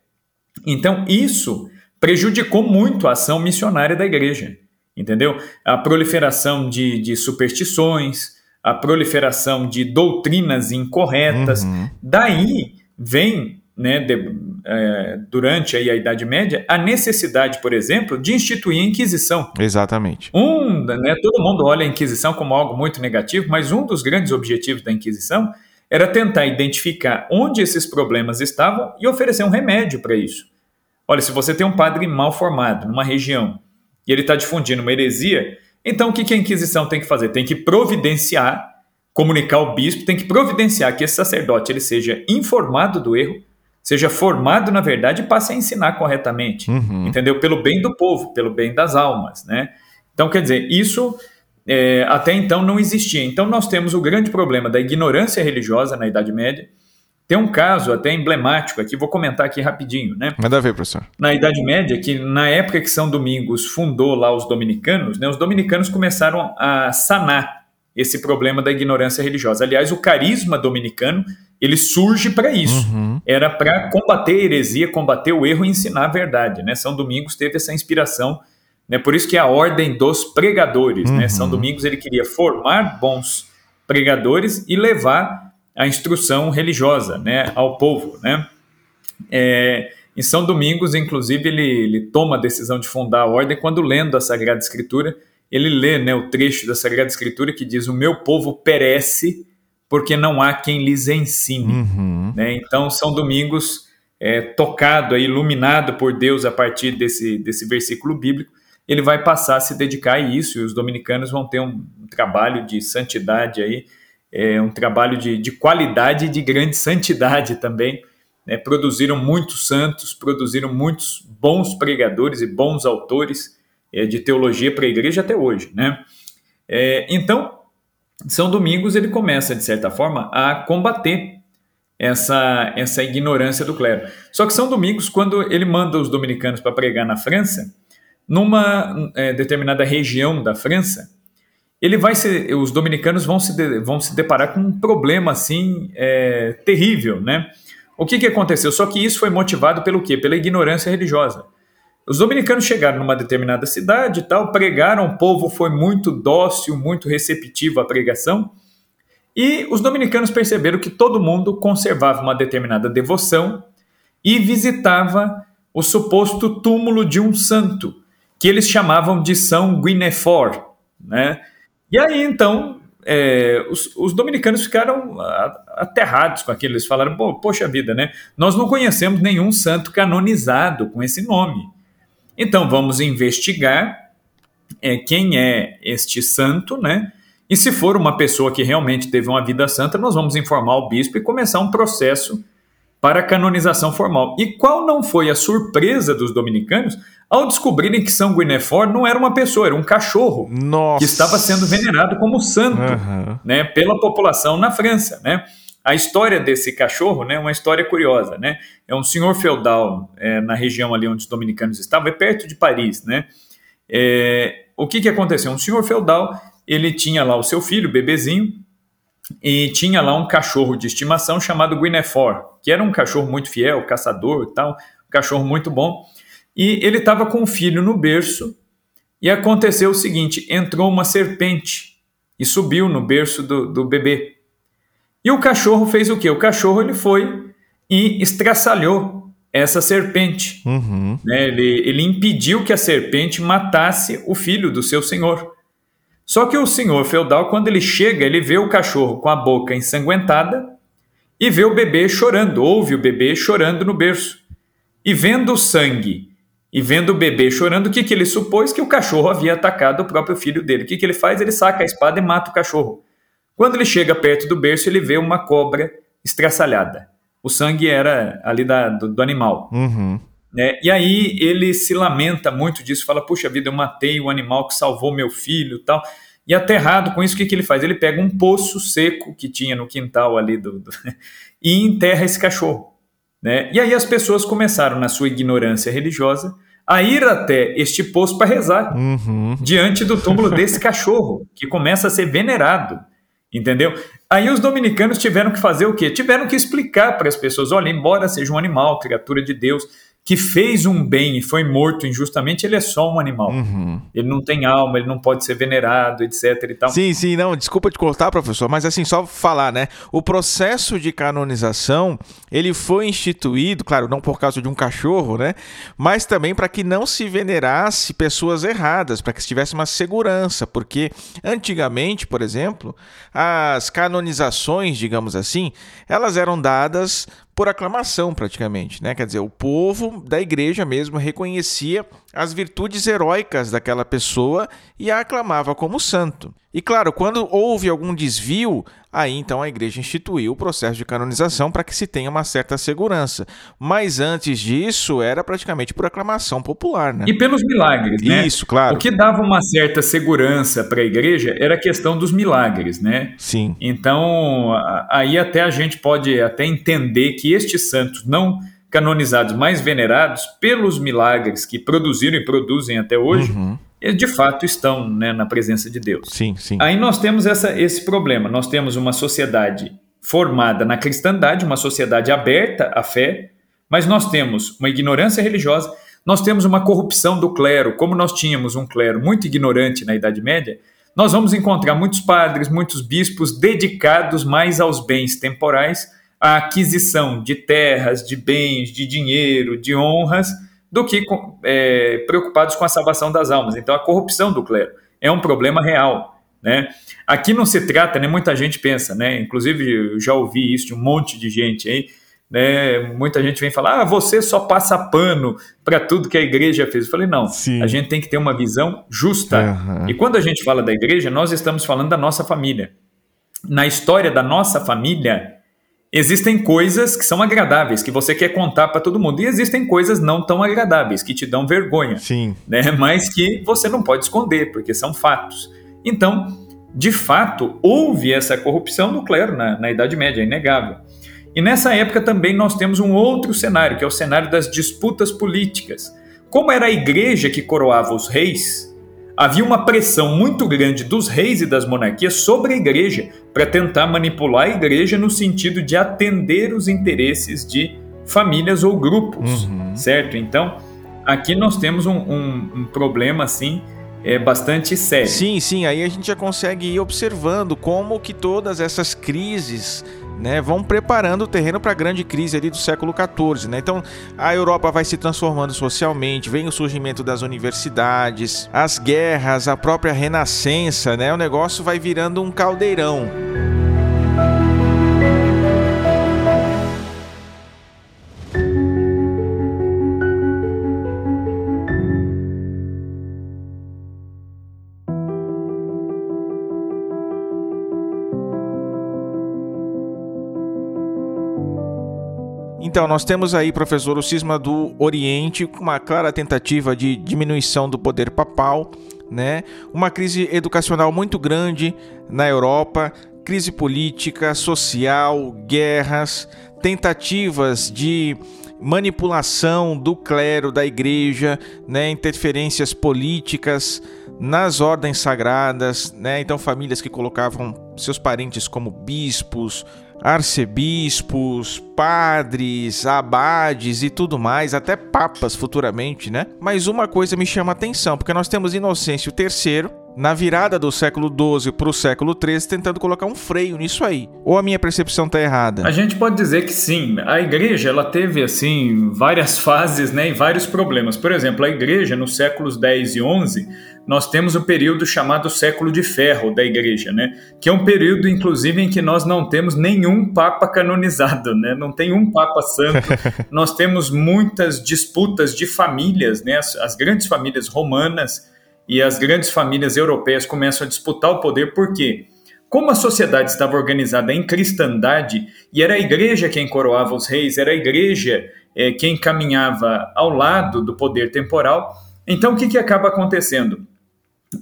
Então isso prejudicou muito a ação missionária da igreja, entendeu? A proliferação de, de superstições, a proliferação de doutrinas incorretas. Uhum. Daí vem né, de, é, durante aí a Idade Média, a necessidade, por exemplo, de instituir a Inquisição. Exatamente. Um, né, todo mundo olha a Inquisição como algo muito negativo, mas um dos grandes objetivos da Inquisição era tentar identificar onde esses problemas estavam e oferecer um remédio para isso. Olha, se você tem um padre mal formado numa região e ele está difundindo uma heresia, então o que a Inquisição tem que fazer? Tem que providenciar, comunicar ao bispo, tem que providenciar que esse sacerdote ele seja informado do erro, seja formado na verdade e passe a ensinar corretamente, uhum. entendeu? Pelo bem do povo, pelo bem das almas, né? Então, quer dizer, isso é, até então não existia. Então, nós temos o grande problema da ignorância religiosa na Idade Média. Tem um caso até emblemático aqui, vou comentar aqui rapidinho, né? Manda ver, professor. Na Idade Média, que na época que São Domingos fundou lá os dominicanos, né, os dominicanos começaram a sanar esse problema da ignorância religiosa. Aliás, o carisma dominicano ele surge para isso. Uhum. Era para combater a heresia, combater o erro e ensinar a verdade. Né? São Domingos teve essa inspiração. Né? Por isso que é a ordem dos pregadores. Uhum. Né? São Domingos ele queria formar bons pregadores e levar a instrução religiosa né, ao povo. Né? É, em São Domingos, inclusive, ele, ele toma a decisão de fundar a ordem quando lendo a Sagrada Escritura, ele lê né, o trecho da Sagrada Escritura que diz: O meu povo perece porque não há quem lhes ensine. Uhum. Né? Então, São Domingos, é, tocado, é, iluminado por Deus a partir desse, desse versículo bíblico, ele vai passar a se dedicar a isso, e os dominicanos vão ter um, trabalho de santidade aí, é, um trabalho de, de qualidade e de grande santidade também. Né? Produziram muitos santos, produziram muitos bons pregadores e bons autores é, de teologia para a igreja até hoje. Né? É, então, são Domingos ele começa, de certa forma, a combater essa, essa ignorância do clero. Só que São Domingos, quando ele manda os dominicanos para pregar na França, numa é, determinada região da França, ele vai ser, os dominicanos vão se, de, vão se deparar com um problema assim é, terrível, né? O que, que aconteceu? Só que isso foi motivado pelo quê? Pela ignorância religiosa. Os dominicanos chegaram numa determinada cidade e tal, pregaram, o povo foi muito dócil, muito receptivo à pregação. E os dominicanos perceberam que todo mundo conservava uma determinada devoção e visitava o suposto túmulo de um santo, que eles chamavam de São Guinefort. Né? E aí então é, os, os, dominicanos ficaram aterrados com aquilo. Eles falaram: Poxa vida, né? Nós não conhecemos nenhum santo canonizado com esse nome. Então vamos investigar é, quem é este santo, né? E se for uma pessoa que realmente teve uma vida santa, nós vamos informar o bispo e começar um processo para canonização formal. E qual não foi a surpresa dos dominicanos ao descobrirem que São Guinefort não era uma pessoa, era um cachorro Nossa. que estava sendo venerado como santo uhum. né, pela população na França, né? A história desse cachorro né, é uma história curiosa. Né? É um senhor feudal é, na região ali onde os dominicanos estavam, é perto de Paris. Né? É, o que, que aconteceu? Um senhor feudal ele tinha lá o seu filho, bebezinho, e tinha lá um cachorro de estimação chamado Guinefort, que era um cachorro muito fiel, caçador e tal, um cachorro muito bom. E ele estava com o filho no berço e aconteceu o seguinte: entrou uma serpente e subiu no berço do, do bebê. E o cachorro fez o quê? O cachorro ele foi e estraçalhou essa serpente. Uhum. Né? Ele, ele impediu que a serpente matasse o filho do seu senhor. Só que o senhor feudal, quando ele chega, ele vê o cachorro com a boca ensanguentada e vê o bebê chorando, ouve o bebê chorando no berço. E vendo o sangue e vendo o bebê chorando, o que, que ele supôs? Que o cachorro havia atacado o próprio filho dele. O que, que ele faz? Ele saca a espada e mata o cachorro. Quando ele chega perto do berço, ele vê uma cobra estraçalhada. O sangue era ali da, do, do animal. Uhum. Né? E aí ele se lamenta muito disso, fala: Puxa vida, eu matei o animal que salvou meu filho tal. E aterrado com isso, o que, que ele faz? Ele pega um poço seco que tinha no quintal ali do, do e enterra esse cachorro. Né? E aí as pessoas começaram, na sua ignorância religiosa, a ir até este poço para rezar uhum. diante do túmulo desse cachorro, que começa a ser venerado. Entendeu? Aí os dominicanos tiveram que fazer o quê? Tiveram que explicar para as pessoas: olha, embora seja um animal, criatura de Deus, que fez um bem e foi morto injustamente, ele é só um animal. Uhum. Ele não tem alma, ele não pode ser venerado, etc. E tal. Sim, sim, não, desculpa te cortar, professor, mas assim, só falar, né? O processo de canonização, ele foi instituído, claro, não por causa de um cachorro, né? Mas também para que não se venerasse pessoas erradas, para que se tivesse uma segurança, porque antigamente, por exemplo, as canonizações, digamos assim, elas eram dadas por aclamação praticamente, né? Quer dizer, o povo da igreja mesmo reconhecia as virtudes heróicas daquela pessoa e a aclamava como santo. E claro, quando houve algum desvio, aí então a igreja instituiu o processo de canonização para que se tenha uma certa segurança. Mas antes disso, era praticamente por aclamação popular, né? E pelos milagres, né? Isso, claro. O que dava uma certa segurança para a igreja era a questão dos milagres, né? Sim. Então, aí até a gente pode até entender que estes santos não canonizados mais venerados pelos milagres que produziram e produzem até hoje, Uhum. De fato estão né, na presença de Deus. Sim, sim. Aí nós temos essa, esse problema. Nós temos uma sociedade formada na cristandade, uma sociedade aberta à fé, mas nós temos uma ignorância religiosa, nós temos uma corrupção do clero. Como nós tínhamos um clero muito ignorante na Idade Média, nós vamos encontrar muitos padres, muitos bispos dedicados mais aos bens temporais, à aquisição de terras, de bens, de dinheiro, de honras, do que é, preocupados com a salvação das almas. Então, a corrupção do clero é um problema real. Né? Aqui não se trata, né, muita gente pensa, né, inclusive eu já ouvi isso de um monte de gente aí, né, muita gente vem falar, ah, você só passa pano para tudo que a igreja fez. Eu falei, não, Sim. a gente tem que ter uma visão justa. Uhum. E quando a gente fala da igreja, nós estamos falando da nossa família. Na história da nossa família, existem coisas que são agradáveis, que você quer contar para todo mundo, e existem coisas não tão agradáveis, que te dão vergonha, Sim. né? mas que você não pode esconder, porque são fatos. Então, de fato, houve essa corrupção no clero na, na Idade Média, é inegável. E nessa época também nós temos um outro cenário, que é o cenário das disputas políticas. Como era a igreja que coroava os reis, havia uma pressão muito grande dos reis e das monarquias sobre a igreja para tentar manipular a igreja no sentido de atender os interesses de famílias ou grupos, Uhum. certo? Então, aqui nós temos um, um- um problema assim é bastante sério. Sim, sim, aí a gente já consegue ir observando como que todas essas crises né, vão preparando o terreno para a grande crise ali do século XIV. Né? Então a Europa vai se transformando socialmente, vem o surgimento das universidades, as guerras, a própria renascença, né? o negócio vai virando um caldeirão. Então, nós temos aí, professor, o cisma do Oriente, com uma clara tentativa de diminuição do poder papal, né? Uma crise educacional muito grande na Europa, crise política, social, guerras, tentativas de manipulação do clero, da igreja, né? interferências políticas nas ordens sagradas, né? Então famílias que colocavam seus parentes como bispos, arcebispos, padres, abades e tudo mais, até papas futuramente, né? Mas uma coisa me chama a atenção, porque nós temos Inocêncio III, na virada do século XII para o século XIII, tentando colocar um freio nisso aí. Ou a minha percepção está errada? A gente pode dizer que sim. A igreja ela teve assim várias fases né, e vários problemas. Por exemplo, a igreja nos séculos X e XI, nós temos o período chamado século de ferro da igreja, né? que é um período, inclusive, em que nós não temos nenhum papa canonizado, né? não tem um papa santo. nós temos muitas disputas de famílias, né? as, as grandes famílias romanas e as grandes famílias europeias começam a disputar o poder, por quê? Como a sociedade estava organizada em cristandade e era a igreja quem coroava os reis, era a igreja é, quem caminhava ao lado do poder temporal, então o que, que acaba acontecendo?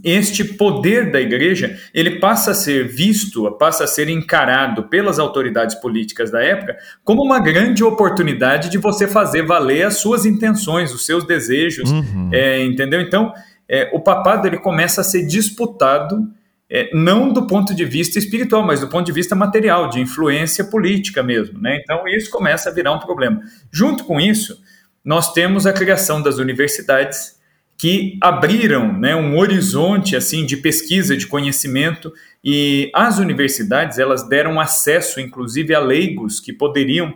Este poder da igreja ele passa a ser visto, passa a ser encarado pelas autoridades políticas da época como uma grande oportunidade de você fazer valer as suas intenções, os seus desejos, uhum. é, entendeu? Então é, o papado ele começa a ser disputado é, não do ponto de vista espiritual, mas do ponto de vista material, de influência política mesmo. Né? Então, isso começa a virar um problema. Junto com isso, nós temos a criação das universidades que abriram né, um horizonte assim de pesquisa, de conhecimento, e as universidades elas deram acesso, inclusive, a leigos que poderiam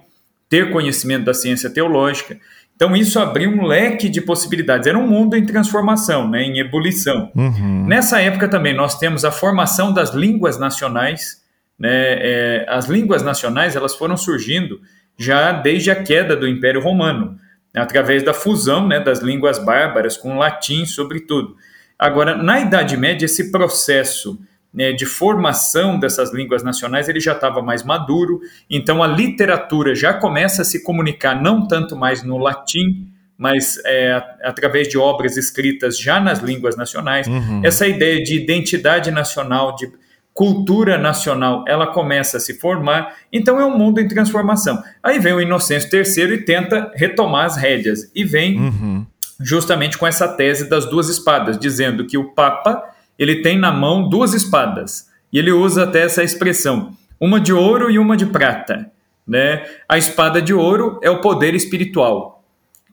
ter conhecimento da ciência teológica então isso abriu um leque de possibilidades. Era um mundo em transformação, né, em ebulição. Uhum. Nessa época também nós temos a formação das línguas nacionais. Né, é, as línguas nacionais elas foram surgindo já desde a queda do Império Romano, através da fusão né, das línguas bárbaras com o latim, sobretudo. Agora, na Idade Média, esse processo né, de formação dessas línguas nacionais ele já estava mais maduro, então a literatura já começa a se comunicar não tanto mais no latim, mas é, através de obras escritas já nas línguas nacionais. Uhum. Essa ideia de identidade nacional, de cultura nacional, ela começa a se formar. Então é um mundo em transformação. Aí vem o Inocêncio III e tenta retomar as rédeas. E vem uhum. justamente com essa tese das duas espadas, dizendo que o Papa ele tem na mão duas espadas. E ele usa até essa expressão, uma de ouro e uma de prata. Né? A espada de ouro é o poder espiritual,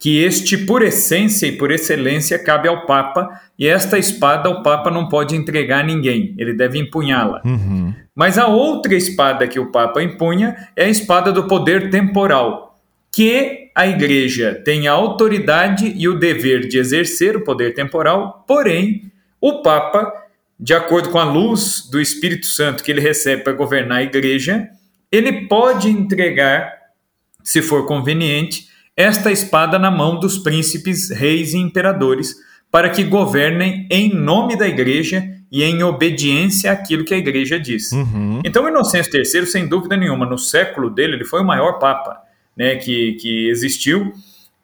que este, por essência e por excelência, cabe ao Papa, e esta espada o Papa não pode entregar a ninguém, ele deve empunhá-la. Uhum. Mas a outra espada que o Papa empunha é a espada do poder temporal, que a Igreja tem a autoridade e o dever de exercer o poder temporal, porém o Papa, de acordo com a luz do Espírito Santo que ele recebe para governar a igreja, ele pode entregar, se for conveniente, esta espada na mão dos príncipes, reis e imperadores, para que governem em nome da igreja e em obediência àquilo que a igreja diz. Uhum. Então, Inocêncio III, sem dúvida nenhuma, no século dele, ele foi o maior papa né, que, que existiu.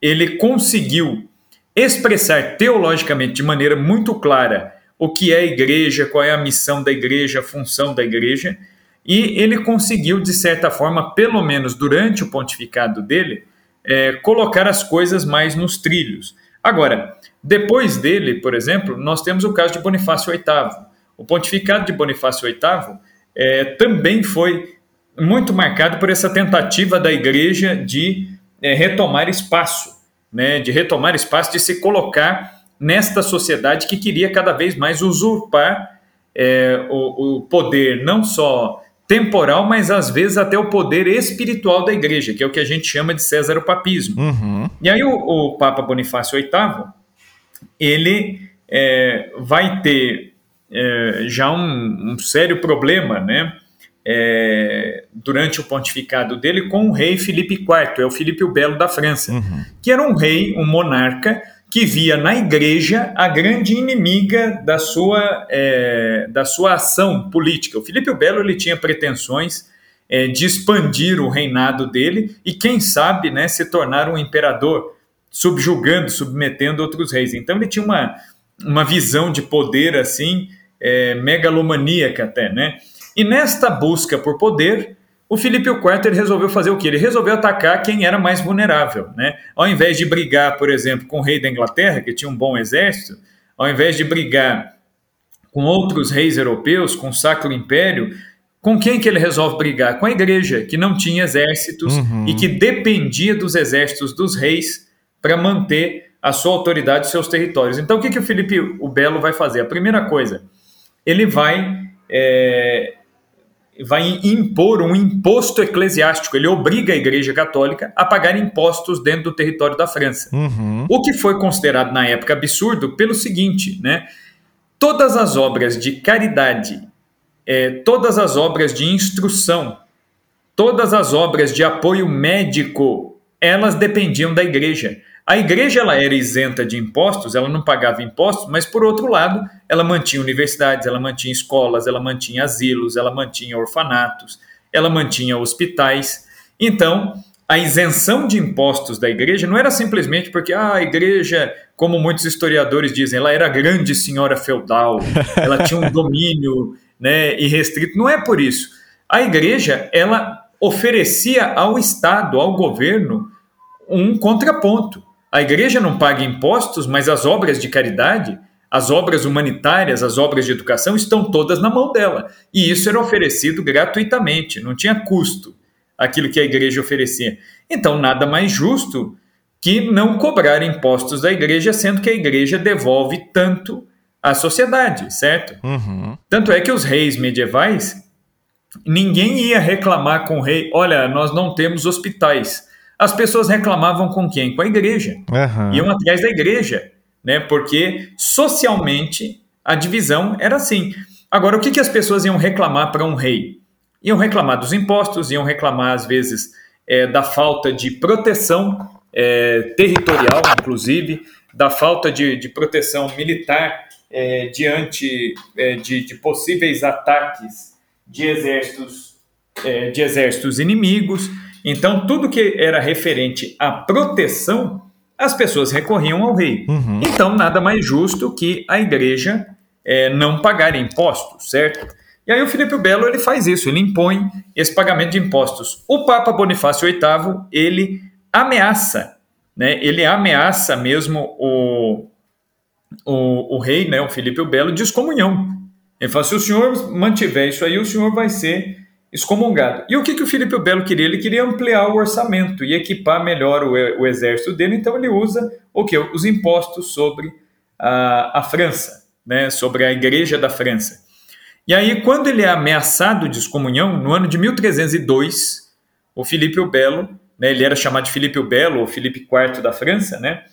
Ele conseguiu expressar teologicamente de maneira muito clara o que é a igreja, qual é a missão da igreja, a função da igreja, e ele conseguiu, de certa forma, pelo menos durante o pontificado dele, é, colocar as coisas mais nos trilhos. Agora, depois dele, por exemplo, nós temos o caso de Bonifácio VIII. O pontificado de Bonifácio VIII é, também foi muito marcado por essa tentativa da igreja de é, retomar espaço né, de retomar espaço, de se colocar nesta sociedade que queria cada vez mais usurpar é, o, o, poder não só temporal, mas às vezes até o poder espiritual da igreja, que é o que a gente chama de César-papismo. Uhum. E aí o, o, Papa Bonifácio VIII, ele é, vai ter é, já um, um sério problema, né? é, durante o pontificado dele com o rei Filipe IV, é o Filipe o Belo da França, uhum. que era um rei, um monarca, que via na igreja a grande inimiga da sua, é, da sua ação política. O Filipe Belo ele tinha pretensões é, de expandir o reinado dele e, quem sabe, né, se tornar um imperador, subjugando, submetendo outros reis. Então ele tinha uma, uma visão de poder assim, é, megalomaníaca até, né? E nesta busca por poder, o Filipe IV resolveu fazer o que? Ele resolveu atacar quem era mais vulnerável. Né? Ao invés de brigar, por exemplo, com o rei da Inglaterra, que tinha um bom exército, ao invés de brigar com outros reis europeus, com o Sacro Império, com quem que ele resolve brigar? Com a igreja, que não tinha exércitos uhum. e que dependia dos exércitos dos reis para manter a sua autoridade e seus territórios. Então, o que, que o Filipe o Belo vai fazer? A primeira coisa, ele vai é, vai impor um imposto eclesiástico. Ele obriga a Igreja Católica a pagar impostos dentro do território da França. Uhum. O que foi considerado na época absurdo pelo seguinte, né? Todas as obras de caridade, é, todas as obras de instrução, todas as obras de apoio médico, elas dependiam da Igreja. A igreja ela era isenta de impostos, ela não pagava impostos, mas por outro lado, ela mantinha universidades, ela mantinha escolas, ela mantinha asilos, ela mantinha orfanatos, ela mantinha hospitais. Então, a isenção de impostos da igreja não era simplesmente porque ah, a igreja, como muitos historiadores dizem, ela era grande senhora feudal, ela tinha um domínio né, irrestrito. Não é por isso. A igreja, ela oferecia ao Estado, ao governo, um contraponto. A igreja não paga impostos, mas as obras de caridade, as obras humanitárias, as obras de educação estão todas na mão dela. E isso era oferecido gratuitamente, não tinha custo aquilo que a igreja oferecia. Então, nada mais justo que não cobrar impostos da igreja, sendo que a igreja devolve tanto à sociedade, certo? Uhum. Tanto é que os reis medievais, ninguém ia reclamar com o rei: olha, nós não temos hospitais as pessoas reclamavam com quem? Com a igreja. Uhum. Iam atrás da igreja, né? Porque socialmente a divisão era assim. Agora, o que, que as pessoas iam reclamar para um rei? Iam reclamar dos impostos, iam reclamar, às vezes, é, da falta de proteção é, territorial, inclusive, da falta de, de proteção militar é, diante é, de, de, possíveis ataques de exércitos, é, de exércitos inimigos. Então, tudo que era referente à proteção, as pessoas recorriam ao rei. Uhum. Então, nada mais justo que a igreja é, não pagar impostos, certo? E aí o Felipe Belo ele faz isso, ele impõe esse pagamento de impostos. O Papa Bonifácio VIII ele ameaça, né? Ele ameaça mesmo o, o, o rei, né? O Felipe Belo de excomunhão. Ele fala: se o senhor mantiver isso aí, o senhor vai ser excomungado. E o que, que o Felipe Belo queria? Ele queria ampliar o orçamento e equipar melhor o, o exército dele, então ele usa o que? Os impostos sobre a, a França, né? sobre a igreja da França. E aí, quando ele é ameaçado de excomunhão, no ano de 1302, o Filipe o Belo, né, ele era chamado de Filipe o Belo, ou Filipe IV da França, né,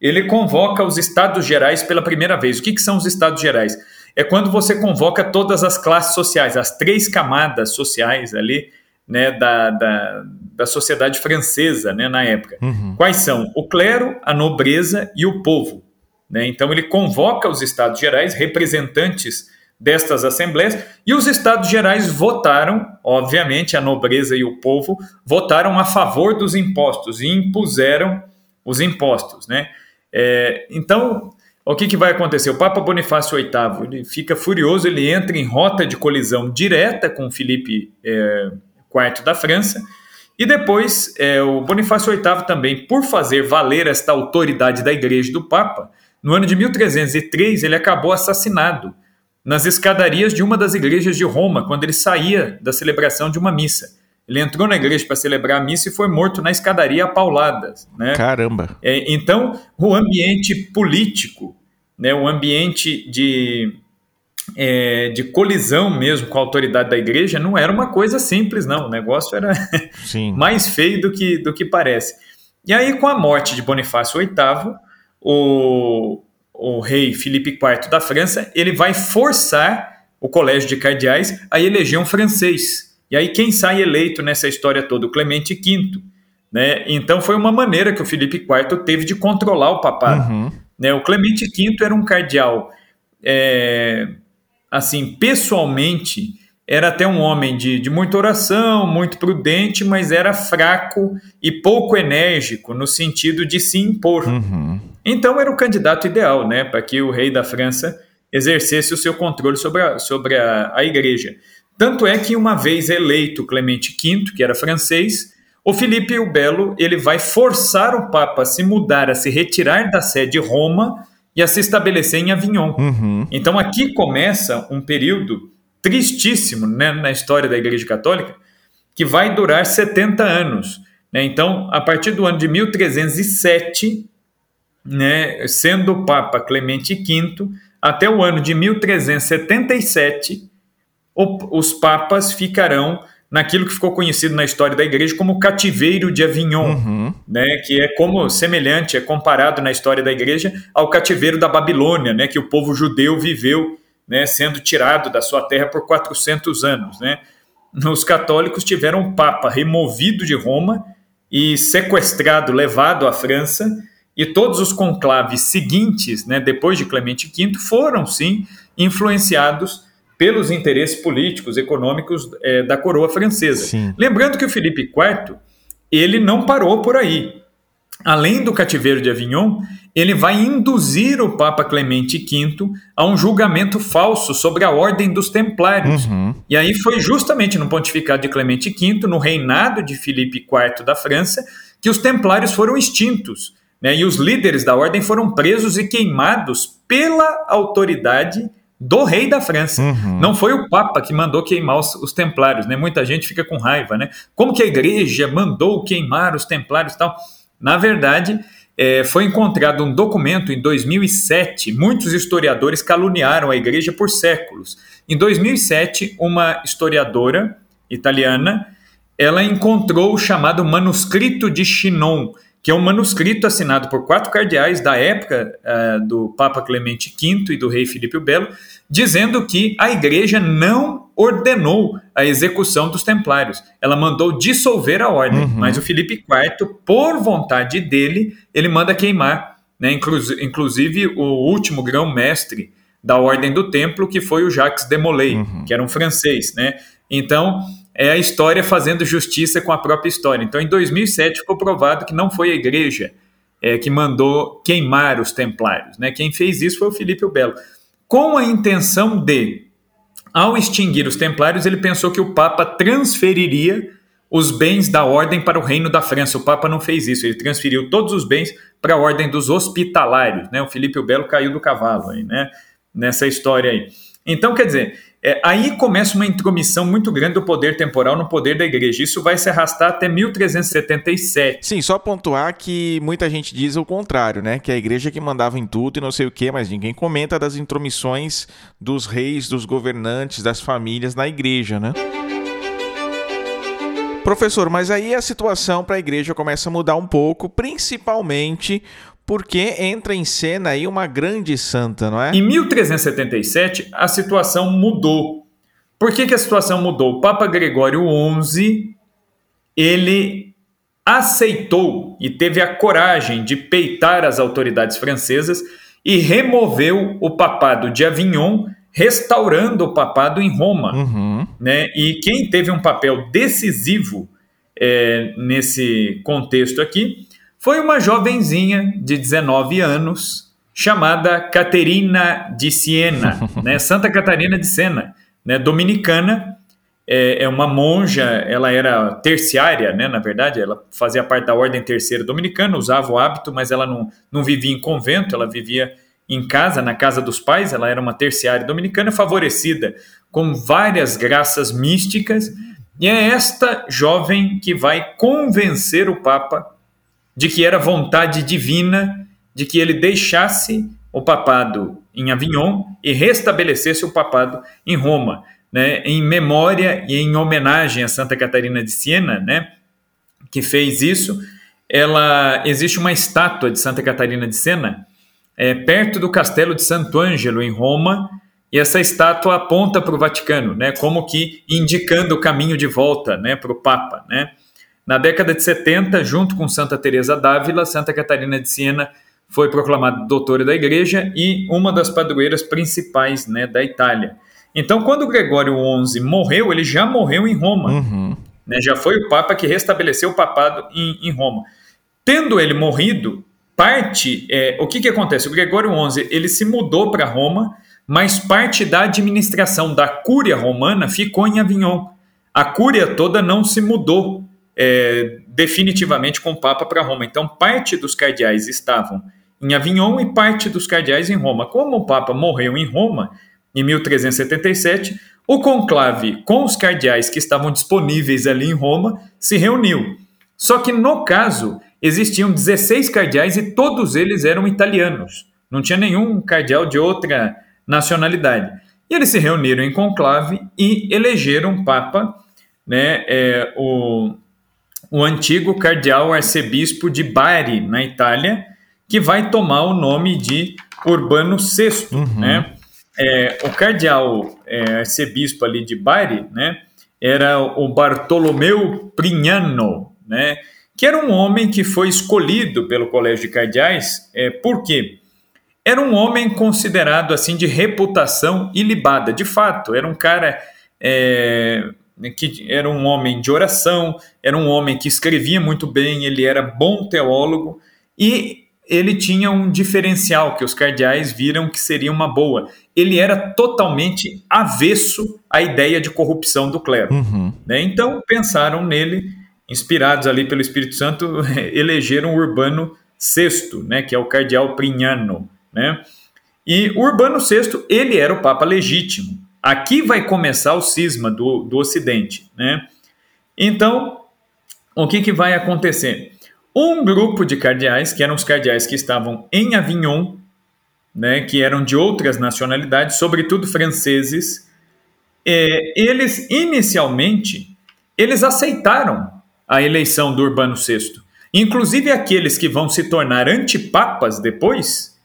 ele convoca os Estados Gerais pela primeira vez. O que, que são os Estados Gerais? É quando você convoca todas as classes sociais, as três camadas sociais ali, né, da, da, da sociedade francesa, né, na época. Uhum. Quais são? O clero, a nobreza e o povo. Né? Então ele convoca os Estados Gerais, representantes destas assembleias, e os Estados Gerais votaram, obviamente, a nobreza e o povo votaram a favor dos impostos e impuseram os impostos, né? É, então, o que, que vai acontecer? O Papa Bonifácio VIII ele fica furioso, ele entra em rota de colisão direta com Felipe é, IV da França, e depois é, o Bonifácio VIII também, por fazer valer esta autoridade da Igreja do Papa, no ano de 1303 ele acabou assassinado nas escadarias de uma das igrejas de Roma, quando ele saía da celebração de uma missa. Ele entrou na igreja para celebrar a missa e foi morto na escadaria a pauladas. Né? Caramba! É, então, o ambiente político, né, o ambiente de, é, de colisão mesmo com a autoridade da igreja não era uma coisa simples, não. O negócio era mais feio do que, do que parece. E aí, com a morte de Bonifácio VIII, o, o rei Filipe IV da França, ele vai forçar o colégio de cardeais a eleger um francês. E aí quem sai eleito nessa história toda? O Clemente V. Né? Então foi uma maneira que o Felipe IV teve de controlar o papado. Uhum. Né? O Clemente V era um cardeal, é, assim, pessoalmente, era até um homem de, de muita oração, muito prudente, mas era fraco e pouco enérgico no sentido de se impor. Uhum. Então era o candidato ideal né, para que o rei da França exercesse o seu controle sobre a, sobre a, a igreja. Tanto é que uma vez eleito Clemente V, que era francês, o Felipe o Belo ele vai forçar o Papa a se mudar, a se retirar da sede Roma e a se estabelecer em Avignon. Uhum. Então aqui começa um período tristíssimo né, na história da Igreja Católica, que vai durar 70 anos. Né? Então, a partir do ano de 1307, né, sendo o Papa Clemente V, até o ano de 1377, os papas ficarão naquilo que ficou conhecido na história da igreja como cativeiro de Avignon, uhum. né, que é como semelhante, é comparado na história da igreja ao cativeiro da Babilônia, né, que o povo judeu viveu, né, sendo tirado da sua terra por 400 anos, né. Os católicos tiveram um papa removido de Roma e sequestrado, levado à França, e todos os conclaves seguintes, né, depois de Clemente V, foram sim influenciados pelos interesses políticos, econômicos é, da coroa francesa. Sim. Lembrando que o Felipe IV ele não parou por aí. Além do cativeiro de Avignon, ele vai induzir o Papa Clemente V a um julgamento falso sobre a ordem dos Templários. Uhum. E aí foi justamente no pontificado de Clemente V, no reinado de Filipe IV da França, que os Templários foram extintos. Né? E os líderes da ordem foram presos e queimados pela autoridade do rei da França. Uhum. Não foi o Papa que mandou queimar os, os, templários, né? Muita gente fica com raiva, né? Como que a igreja mandou queimar os templários e tal? Na verdade, é, foi encontrado um documento em 2007. Muitos historiadores caluniaram a igreja por séculos. Em 2007, uma historiadora italiana ela encontrou o chamado manuscrito de Chinon, que é um manuscrito assinado por quatro cardeais da época uh, do Papa Clemente V e do rei Filipe o Belo, dizendo que a igreja não ordenou a execução dos templários. Ela mandou dissolver a ordem, uhum. mas o Filipe IV, por vontade dele, ele manda queimar, né? inclusive o último grão-mestre da Ordem do Templo, que foi o Jacques de Molay, uhum. que era um francês. Né? Então, é a história fazendo justiça com a própria história. Então, em 2007, ficou provado que não foi a igreja é, que mandou queimar os templários. Né? Quem fez isso foi o Filipe o Belo. Com a intenção de, ao extinguir os templários, ele pensou que o Papa transferiria os bens da ordem para o reino da França. O Papa não fez isso, ele transferiu todos os bens para a ordem dos hospitalários. Né? O Filipe o Belo caiu do cavalo aí, né? nessa história aí. Então, quer dizer, é, aí começa uma intromissão muito grande do poder temporal no poder da igreja. Isso vai se arrastar até 1377. Sim, só pontuar que muita gente diz o contrário, né? Que a igreja que mandava em tudo e não sei o quê, mas ninguém comenta das intromissões dos reis, dos governantes, das famílias na igreja, né? Professor, mas aí a situação para a igreja começa a mudar um pouco, principalmente porque entra em cena aí uma grande santa, não é? Em 1377, a situação mudou. Por que, que a situação mudou? O Papa Gregório XI, ele aceitou e teve a coragem de peitar as autoridades francesas e removeu o papado de Avignon, restaurando o papado em Roma. Uhum. Né? E quem teve um papel decisivo é, nesse contexto aqui foi uma jovenzinha de 19 anos chamada Caterina de Siena, né? Santa Catarina de Siena, né? dominicana, é, é, uma monja, ela era terciária, né? na verdade, ela fazia parte da ordem terceira dominicana, usava o hábito, mas ela não, não vivia em convento, ela vivia em casa, na casa dos pais, ela era uma terciária dominicana favorecida com várias graças místicas, e é esta jovem que vai convencer o Papa de que era vontade divina de que ele deixasse o papado em Avignon e restabelecesse o papado em Roma, né, em memória e em homenagem a Santa Catarina de Siena, né, que fez isso. Ela existe uma estátua de Santa Catarina de Siena é, perto do Castelo de Santo Ângelo em Roma e essa estátua aponta para o Vaticano, né, como que indicando o caminho de volta, né, para o Papa, né. Na década de 70, junto com Santa Teresa d'Ávila, Santa Catarina de Siena foi proclamada doutora da Igreja e uma das padroeiras principais né, da Itália. Então, quando Gregório XI morreu, ele já morreu em Roma. Uhum. Né, já foi o Papa que restabeleceu o papado em, em Roma. Tendo ele morrido, parte, é, o que, que acontece? O Gregório XI ele se mudou para Roma, mas parte da administração da Cúria Romana ficou em Avignon. A Cúria toda não se mudou é, definitivamente com o Papa para Roma. Então, parte dos cardeais estavam em Avignon e parte dos cardeais em Roma. Como o Papa morreu em Roma, em 1377, o conclave com os cardeais que estavam disponíveis ali em Roma se reuniu. Só que no caso, existiam 16 cardeais e todos eles eram italianos. Não tinha nenhum cardeal de outra nacionalidade. E eles se reuniram em conclave e elegeram um papa, né, é, o, o antigo cardeal arcebispo de Bari, na Itália, que vai tomar o nome de Urbano VI, uhum. né? É, o cardeal é, arcebispo ali de Bari, né, era o Bartolomeu Prignano, né, que era um homem que foi escolhido pelo Colégio de Cardeais, é, por quê? Era um homem considerado assim de reputação ilibada, de fato, era um cara é, que era um homem de oração, era um homem que escrevia muito bem, ele era bom teólogo e ele tinha um diferencial que os cardeais viram que seria uma boa. Ele era totalmente avesso à ideia de corrupção do clero. Uhum. Né? Então pensaram nele, inspirados ali pelo Espírito Santo, elegeram Urbano VI, né, que é o cardeal Prignano. Né? E Urbano VI, ele era o Papa legítimo. Aqui vai começar o cisma do, do Ocidente. Né? Então, o que, que vai acontecer? Um grupo de cardeais, que eram os cardeais que estavam em Avignon, né, que eram de outras nacionalidades, sobretudo franceses, é, eles inicialmente eles aceitaram a eleição do Urbano VI. Inclusive aqueles que vão se tornar antipapas depois,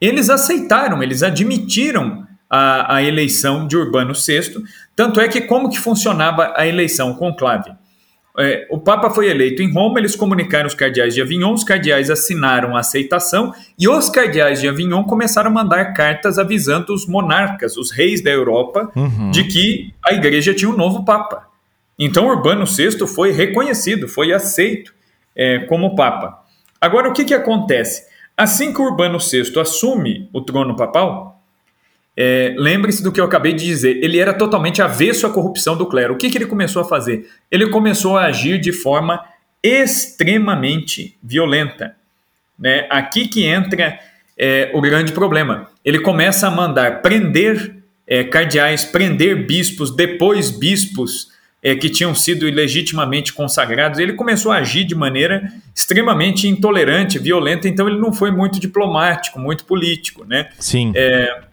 eles aceitaram, eles admitiram a, a eleição de Urbano VI. Tanto é que como que funcionava a eleição conclave? É, o Papa foi eleito em Roma, eles comunicaram os cardeais de Avignon, os cardeais assinaram a aceitação e os cardeais de Avignon começaram a mandar cartas avisando os monarcas, os reis da Europa, uhum. de que a igreja tinha um novo Papa. Então Urbano VI foi reconhecido, foi aceito é, como Papa. Agora, o que, que acontece? Assim que Urbano VI assume o trono papal, é, Lembre-se do que eu acabei de dizer. Ele era totalmente avesso à corrupção do clero. O que, que ele começou a fazer? Ele começou a agir de forma extremamente violenta. Né? Aqui que entra é, o grande problema. Ele começa a mandar prender é, cardeais, prender bispos, depois bispos é, que tinham sido ilegitimamente consagrados. Ele começou a agir de maneira extremamente intolerante, violenta. Então ele não foi muito diplomático, muito político, né? Sim. É,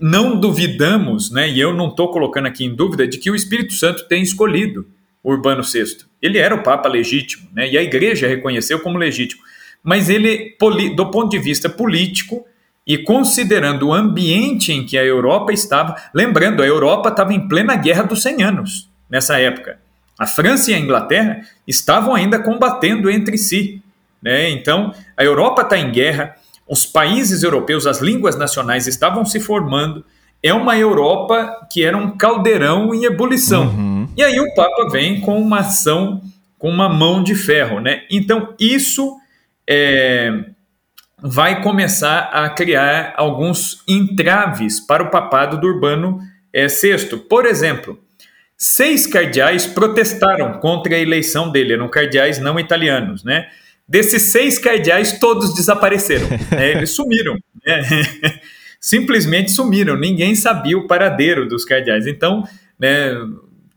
não duvidamos, né, e eu não estou colocando aqui em dúvida, de que o Espírito Santo tem escolhido Urbano VI. Ele era o Papa legítimo, né, e a igreja reconheceu como legítimo. Mas ele, do ponto de vista político, e considerando o ambiente em que a Europa estava, lembrando, a Europa estava em plena guerra dos 100 anos nessa época. A França e a Inglaterra estavam ainda combatendo entre si. Né? Então, a Europa está em guerra, os países europeus, as línguas nacionais estavam se formando. É uma Europa que era um caldeirão em ebulição. Uhum. E aí o Papa vem com uma ação, com uma mão de ferro, né? Então isso é, vai começar a criar alguns entraves para o papado do Urbano é, VI. Por exemplo, seis cardeais protestaram contra a eleição dele, eram cardeais não italianos, né? Desses seis cardeais, todos desapareceram. Né? Eles sumiram. Né? Simplesmente sumiram. Ninguém sabia o paradeiro dos cardeais. Então, né,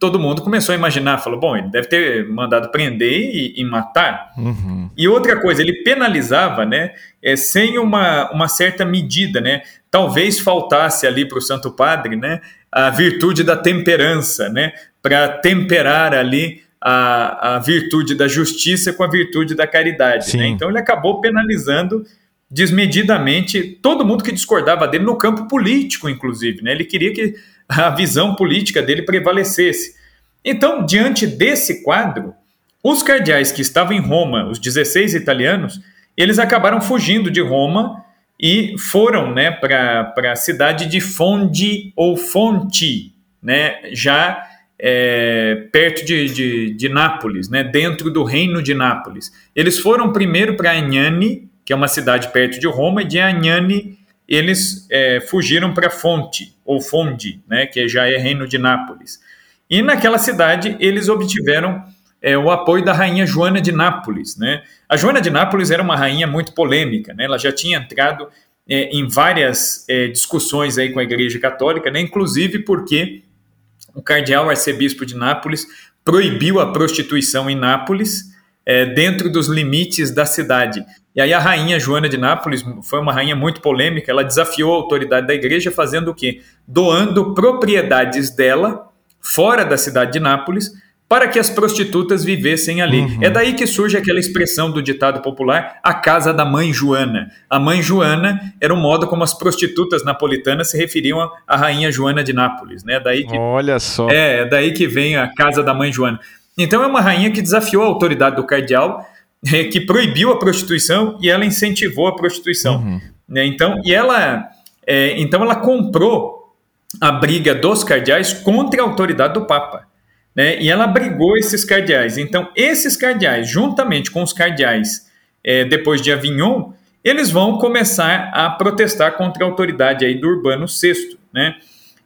todo mundo começou a imaginar, falou, bom, ele deve ter mandado prender e, e matar. Uhum. E outra coisa, ele penalizava, né, é, sem uma, uma certa medida, né, talvez faltasse ali para o Santo Padre, né, a virtude da temperança, né, para temperar ali a, a virtude da justiça com a virtude da caridade. Né? Então ele acabou penalizando desmedidamente todo mundo que discordava dele no campo político, inclusive. Né? Ele queria que a visão política dele prevalecesse. Então, diante desse quadro, os cardeais que estavam em Roma, os 16 italianos, eles acabaram fugindo de Roma e foram né, para a cidade de Fondi ou Fonti, né, já é, perto de, de, de, Nápoles, né, dentro do reino de Nápoles. Eles foram primeiro para Agnani, que é uma cidade perto de Roma, e de Agnani eles é, fugiram para Fonte, ou Fondi, né, que já é reino de Nápoles. E naquela cidade eles obtiveram é, o apoio da rainha Joana de Nápoles. Né? A Joana de Nápoles era uma rainha muito polêmica, né? ela já tinha entrado é, em várias é, discussões aí com a Igreja Católica, né? inclusive porque o cardeal arcebispo de Nápoles proibiu a prostituição em Nápoles, é, dentro dos limites da cidade. E aí a rainha Joana de Nápoles foi uma rainha muito polêmica, ela desafiou a autoridade da igreja fazendo o quê? Doando propriedades dela fora da cidade de Nápoles para que as prostitutas vivessem ali. Uhum. É daí que surge aquela expressão do ditado popular, a casa da mãe Joana. A mãe Joana era o modo como as prostitutas napolitanas se referiam à rainha Joana de Nápoles, né? Daí que, Olha só. É, é daí que vem a casa da mãe Joana. Então é uma rainha que desafiou a autoridade do cardeal, é, que proibiu a prostituição e ela incentivou a prostituição. Uhum. Né? Então, e ela, é, então ela comprou a briga dos cardeais contra a autoridade do Papa. Né? E ela abrigou esses cardeais. Então, esses cardeais, juntamente com os cardeais é, depois de Avignon, eles vão começar a protestar contra a autoridade aí do Urbano VI. Né?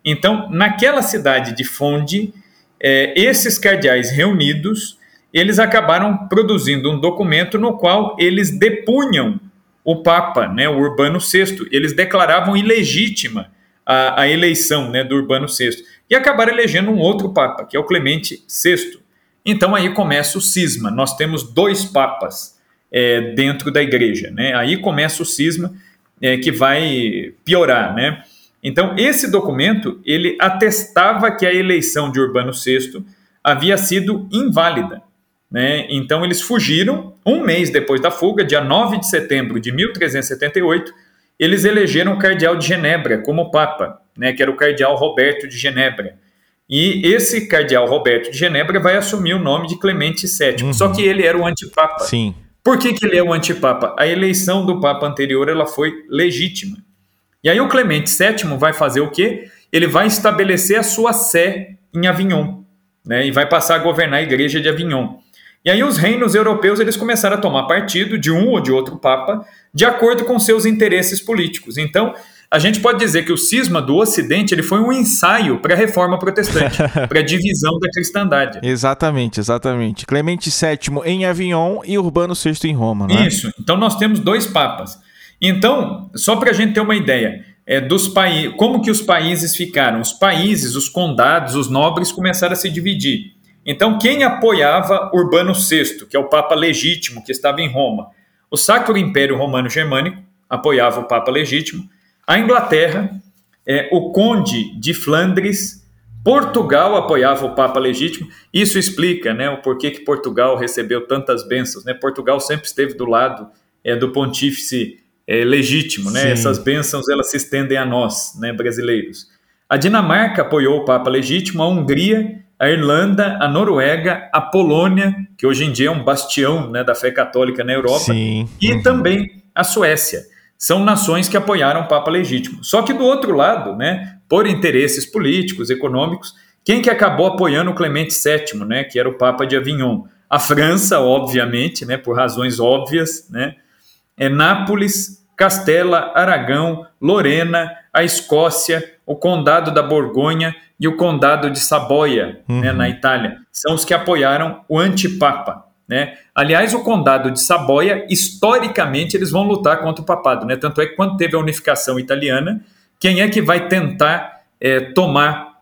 Então, naquela cidade de Fonde, é, esses cardeais reunidos, eles acabaram produzindo um documento no qual eles depunham o Papa, né, o Urbano VI. Eles declaravam ilegítima a, a eleição né, do Urbano VI e acabaram elegendo um outro Papa, que é o Clemente VI. Então aí começa o cisma. Nós temos dois papas é, dentro da igreja. Né? Aí começa o cisma é, que vai piorar. Né? Então esse documento ele atestava que a eleição de Urbano VI havia sido inválida. Né? Então eles fugiram um mês depois da fuga, dia 9 de setembro de 1378, eles elegeram o cardeal de Genebra como papa né, que era o cardeal Roberto de Genebra. E esse cardeal Roberto de Genebra vai assumir o nome de Clemente VII. Uhum. Só que ele era o antipapa. Sim. Por que, que ele é o antipapa? A eleição do papa anterior ela foi legítima. E aí o Clemente VII vai fazer o quê? Ele vai estabelecer a sua sé em Avignon, né? E vai passar a governar a igreja de Avignon. E aí os reinos europeus eles começaram a tomar partido de um ou de outro papa de acordo com seus interesses políticos. Então, a gente pode dizer que o cisma do Ocidente ele foi um ensaio para a reforma protestante, para a divisão da cristandade. Exatamente, exatamente. Clemente VII em Avignon e Urbano VI em Roma, não é? Isso. Então nós temos dois papas. Então, só para a gente ter uma ideia, é, dos países, como que os países ficaram? Os países, os condados, os nobres começaram a se dividir. Então, quem apoiava Urbano VI, que é o Papa legítimo que estava em Roma? O Sacro Império Romano Germânico apoiava o Papa legítimo a Inglaterra, é, o Conde de Flandres, Portugal apoiava o Papa legítimo. Isso explica né, o porquê que Portugal recebeu tantas bênçãos. Né? Portugal sempre esteve do lado é, do pontífice é, legítimo. Né? Essas bênçãos elas se estendem a nós, né, brasileiros. A Dinamarca apoiou o Papa legítimo, a Hungria, a Irlanda, a Noruega, a Polônia, que hoje em dia é um bastião né, da fé católica na Europa, Sim. e uhum. também a Suécia são nações que apoiaram o Papa legítimo. Só que do outro lado, né, por interesses políticos, econômicos, quem que acabou apoiando o Clemente VII, né, que era o Papa de Avignon? A França, obviamente, né, por razões óbvias, né, é Nápoles, Castela, Aragão, Lorena, a Escócia, o Condado da Borgonha e o Condado de Saboia, né, uhum. né, na Itália. São os que apoiaram o antipapa. Né? Aliás, o condado de Saboia, historicamente, eles vão lutar contra o papado. Né? Tanto é que quando teve a unificação italiana, quem é que vai tentar é, tomar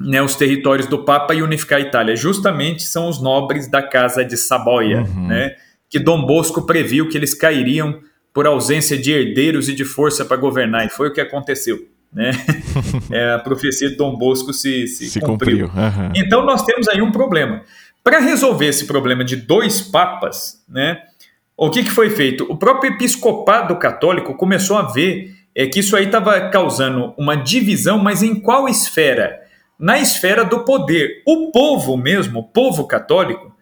né, os territórios do Papa e unificar a Itália? Justamente são os nobres da Casa de Saboia, uhum. né? que Dom Bosco previu que eles cairiam por ausência de herdeiros e de força para governar, e foi o que aconteceu. Né? é, a profecia de Dom Bosco se, se, se cumpriu. cumpriu. Uhum. Então nós temos aí um problema. Para resolver esse problema de dois papas, né, o que, que foi feito? O próprio episcopado católico começou a ver é, que isso aí estava causando uma divisão, mas em qual esfera? Na esfera do poder. O povo mesmo, o povo católico,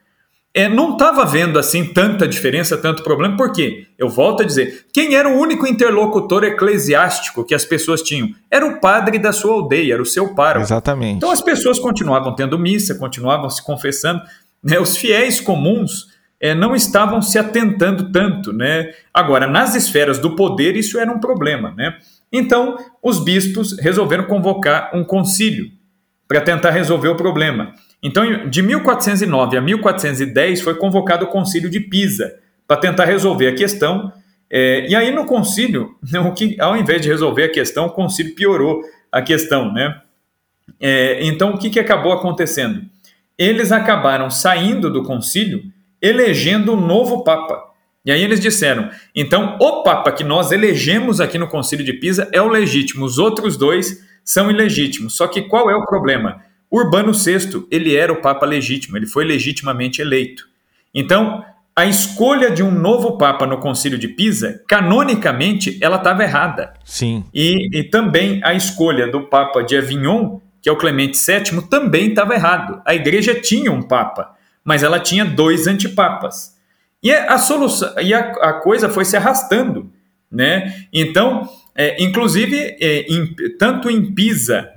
é, não estava vendo assim tanta diferença, tanto problema, porque, eu volto a dizer, quem era o único interlocutor eclesiástico que as pessoas tinham? Era o padre da sua aldeia, era o seu pároco. Exatamente. Então as pessoas continuavam tendo missa, continuavam se confessando, né? os fiéis comuns é, não estavam se atentando tanto. Né? Agora, nas esferas do poder, isso era um problema. Né? Então, os bispos resolveram convocar um concílio para tentar resolver o problema. Então, de 1409 a 1410 foi convocado o Concílio de Pisa para tentar resolver a questão. É, e aí no concílio, o que, ao invés de resolver a questão, o concílio piorou a questão, né? É, então o que, que acabou acontecendo? Eles acabaram saindo do concílio elegendo um novo Papa. E aí eles disseram: então o Papa que nós elegemos aqui no Concílio de Pisa é o legítimo, os outros dois são ilegítimos. Só que qual é o problema? Urbano VI, ele era o Papa legítimo, ele foi legitimamente eleito. Então, a escolha de um novo Papa no Concílio de Pisa, canonicamente, ela estava errada. Sim. E, e, também a escolha do Papa de Avignon, que é o Clemente VII, também estava errado. A Igreja tinha um Papa, mas ela tinha dois antipapas. E a solução e a, a coisa foi se arrastando, né? Então, é, inclusive, é, em, tanto em Pisa,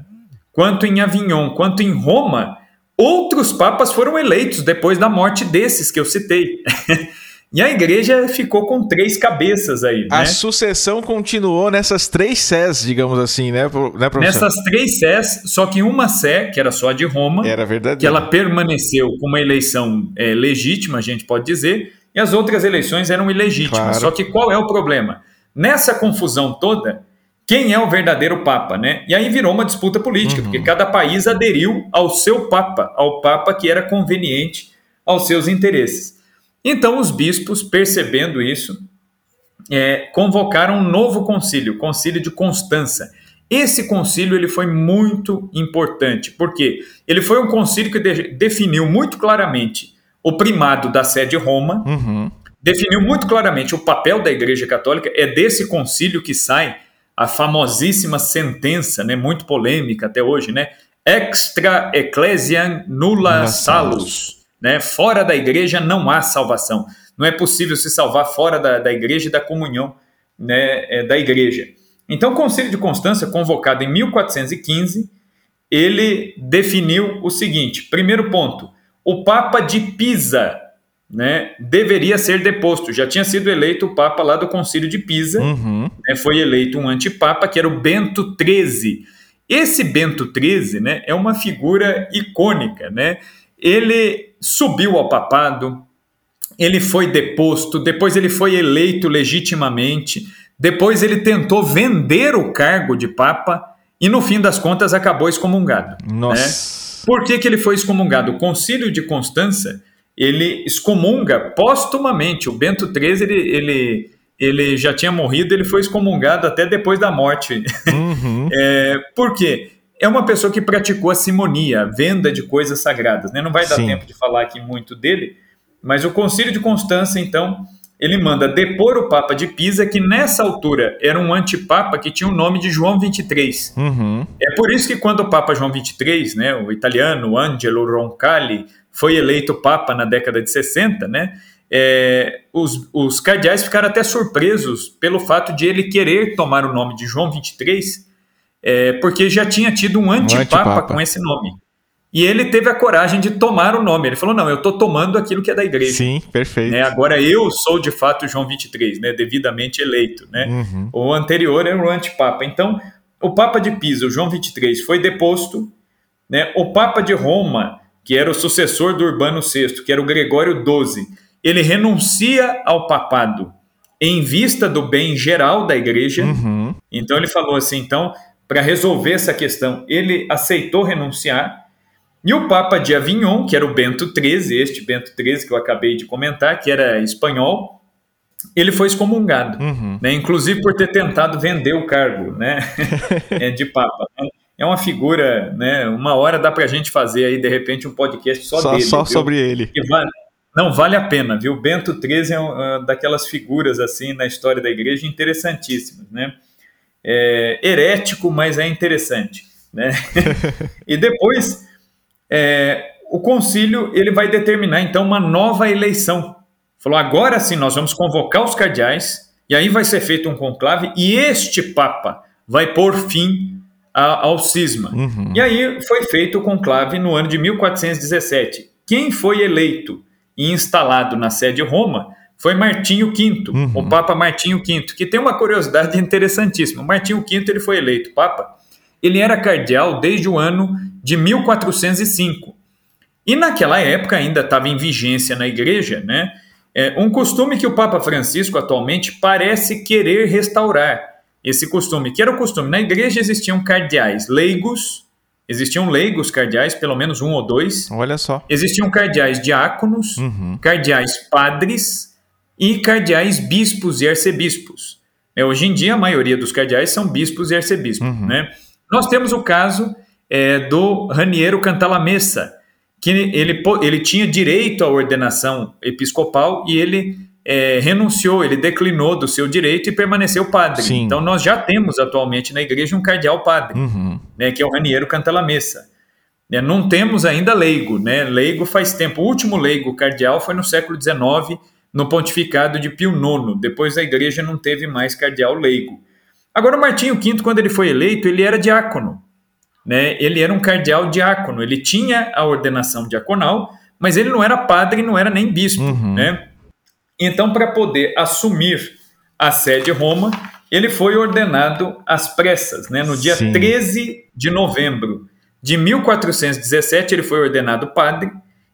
quanto em Avignon, quanto em Roma, outros papas foram eleitos depois da morte desses que eu citei. E a igreja ficou com três cabeças aí. A né? sucessão continuou nessas três sés, digamos assim, né, né professor? Nessas três sés, só que uma sé, que era só a de Roma, era verdade. que ela permaneceu com uma eleição é, legítima, a gente pode dizer, e as outras eleições eram ilegítimas. Claro. Só que qual é o problema? Nessa confusão toda, quem é o verdadeiro Papa, né? E aí virou uma disputa política, uhum. porque cada país aderiu ao seu Papa, ao Papa que era conveniente aos seus interesses. Então os bispos, percebendo isso, é, convocaram um novo concílio, o concílio de Constança. Esse concílio ele foi muito importante, porque ele foi um concílio que de, definiu muito claramente o primado da sede Roma, uhum. definiu muito claramente o papel da Igreja Católica. É desse concílio que sai a famosíssima sentença, né, muito polêmica até hoje, né? Extra ecclesiam nulla salus. Né? Fora da igreja não há salvação. Não é possível se salvar fora da, da igreja e da comunhão né, é, da igreja. Então, o Concílio de Constância, convocado em 1415, ele definiu o seguinte: primeiro ponto, o Papa de Pisa né, deveria ser deposto. Já tinha sido eleito o Papa lá do Concílio de Pisa, uhum. né, foi eleito um antipapa, que era o Bento XIII. Esse Bento XIII né, é uma figura icônica. Né? Ele subiu ao papado, ele foi deposto, depois ele foi eleito legitimamente, depois ele tentou vender o cargo de Papa e, no fim das contas, acabou excomungado. Né? Nossa. Né? Por que, que ele foi excomungado? O Concílio de Constança ele excomunga postumamente. O Bento XIII ele, ele, ele já tinha morrido, ele foi excomungado até depois da morte. Uhum. é, por quê? É uma pessoa que praticou a simonia, a venda de coisas sagradas. Né? Não vai dar Sim. tempo de falar aqui muito dele, mas o Concílio de Constança, então, ele manda depor o Papa de Pisa, que nessa altura era um antipapa que tinha o nome de João 23. Uhum. É por isso que quando o Papa João 23, né, o italiano Angelo Roncalli, foi eleito Papa na década de 60, né, é, os, os cardeais ficaram até surpresos pelo fato de ele querer tomar o nome de João 23, é, porque já tinha tido um antipapa, um antipapa. com esse nome. E ele teve a coragem de tomar o nome. Ele falou: não, eu estou tomando aquilo que é da igreja. Sim, perfeito. Né? Agora eu sou de fato João 23, né? devidamente eleito. Né? Uhum. O anterior era o antipapa. Então, o Papa de Pisa, o João 23, foi deposto. Né? O Papa de Roma, que era o sucessor do Urbano VI, que era o Gregório XII, ele renuncia ao papado em vista do bem geral da igreja. Uhum. Então ele falou assim: então, para resolver essa questão, ele aceitou renunciar e o Papa de Avignon, que era o Bento XIII, este Bento XIII que eu acabei de comentar, que era espanhol, ele foi excomungado, uhum. né? inclusive por ter tentado vender o cargo né? É, de Papa. É uma figura, né? uma hora dá para a gente fazer aí, de repente, um podcast só, só dele. Só viu? sobre ele. Vale, não, vale a pena, viu? Bento XIII é uma daquelas figuras assim na história da igreja interessantíssimas, né? É, herético, mas é interessante, né? e depois é, o concílio ele vai determinar então uma nova eleição. Falou, agora sim nós vamos convocar os cardeais, e aí vai ser feito um conclave, e este Papa vai pôr fim ao cisma. Uhum. E aí foi feito o conclave no ano de 1417. Quem foi eleito e instalado na sede Roma foi Martinho V, uhum. o Papa Martinho V, que tem uma curiosidade interessantíssima. Martinho V ele foi eleito Papa, ele era cardeal desde o ano de 1405. E naquela época ainda estava em vigência na igreja, né? É um costume que o Papa Francisco atualmente parece querer restaurar. Esse costume, que era o costume, na igreja existiam cardeais leigos Existiam leigos cardeais, pelo menos um ou dois. Olha só. Existiam cardeais diáconos, uhum. cardeais padres e cardeais bispos e arcebispos. É, hoje em dia, a maioria dos cardeais são bispos e arcebispos. Uhum. Né? Nós temos o caso é, do Raniero Cantalamessa, que ele, ele tinha direito à ordenação episcopal e ele é, renunciou, ele declinou do seu direito e permaneceu padre. Sim. Então nós já temos atualmente na igreja um cardeal padre, uhum. né, que é o Raniero Cantalamessa. É, não temos ainda leigo, né? Leigo faz tempo. O último leigo cardeal foi no século XIX, no pontificado de Pio IX. Depois a igreja não teve mais cardeal leigo. Agora o Martinho V, quando ele foi eleito, ele era diácono né, ele era um cardeal diácono, ele tinha a ordenação diaconal, mas ele não era padre, não era nem bispo, uhum. né? Então, para poder assumir a sede Roma, ele foi ordenado às pressas, né? No dia Sim. 13 de novembro de 1417, ele foi ordenado padre,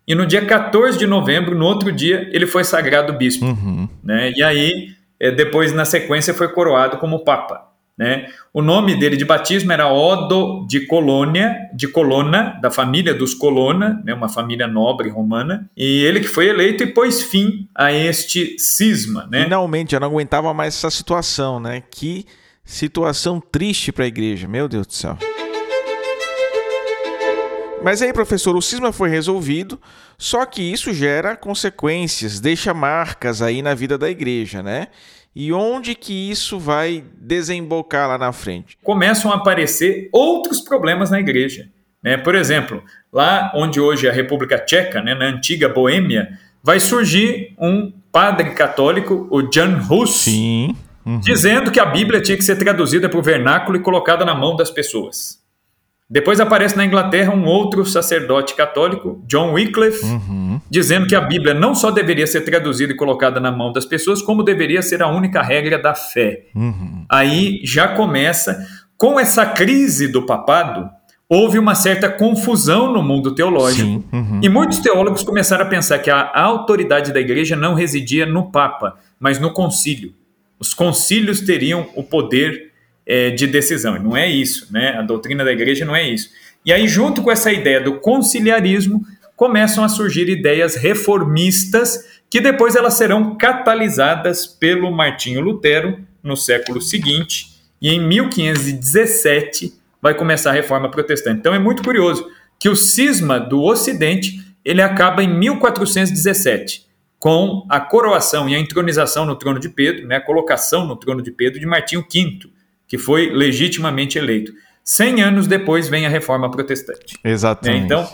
e no dia 14 de novembro, no outro dia, ele foi sagrado bispo, uhum. né? E aí, eh, depois, na sequência, foi coroado como papa. Né? O nome dele de batismo era Odo de Colônia, de Colonna, da família dos Colonna, né? uma família nobre romana, e ele que foi eleito e pôs fim a este cisma. Né? Finalmente, eu não aguentava mais essa situação, né? Que situação triste para a igreja, meu Deus do céu. Mas aí, professor, o cisma foi resolvido, só que isso gera consequências, deixa marcas aí na vida da igreja, né? E onde que isso vai desembocar lá na frente? Começam a aparecer outros problemas na igreja. Né? Por exemplo, lá onde hoje é a República Tcheca, né, na antiga Boêmia, vai surgir um padre católico, o Jan Hus, Sim. Uhum. dizendo que a Bíblia tinha que ser traduzida para o vernáculo e colocada na mão das pessoas. Depois aparece na Inglaterra um outro sacerdote católico, John Wycliffe, uhum. dizendo que a Bíblia não só deveria ser traduzida e colocada na mão das pessoas, como deveria ser a única regra da fé. Uhum. Aí já começa, com essa crise do papado, houve uma certa confusão no mundo teológico. Uhum. E muitos teólogos começaram a pensar que a autoridade da igreja não residia no Papa, mas no concílio. Os concílios teriam o poder é, de decisão. Não é isso, né? A doutrina da igreja não é isso. E aí, junto com essa ideia do conciliarismo, começam a surgir ideias reformistas que depois elas serão catalisadas pelo Martinho Lutero no século seguinte e em 1517 vai começar a reforma protestante. Então é muito curioso que o cisma do Ocidente ele acaba em 1417 com a coroação e a entronização no trono de Pedro, né, a colocação no trono de Pedro de Martinho V, que foi legitimamente eleito. Cem anos depois vem a reforma protestante. Exatamente. Né? Então,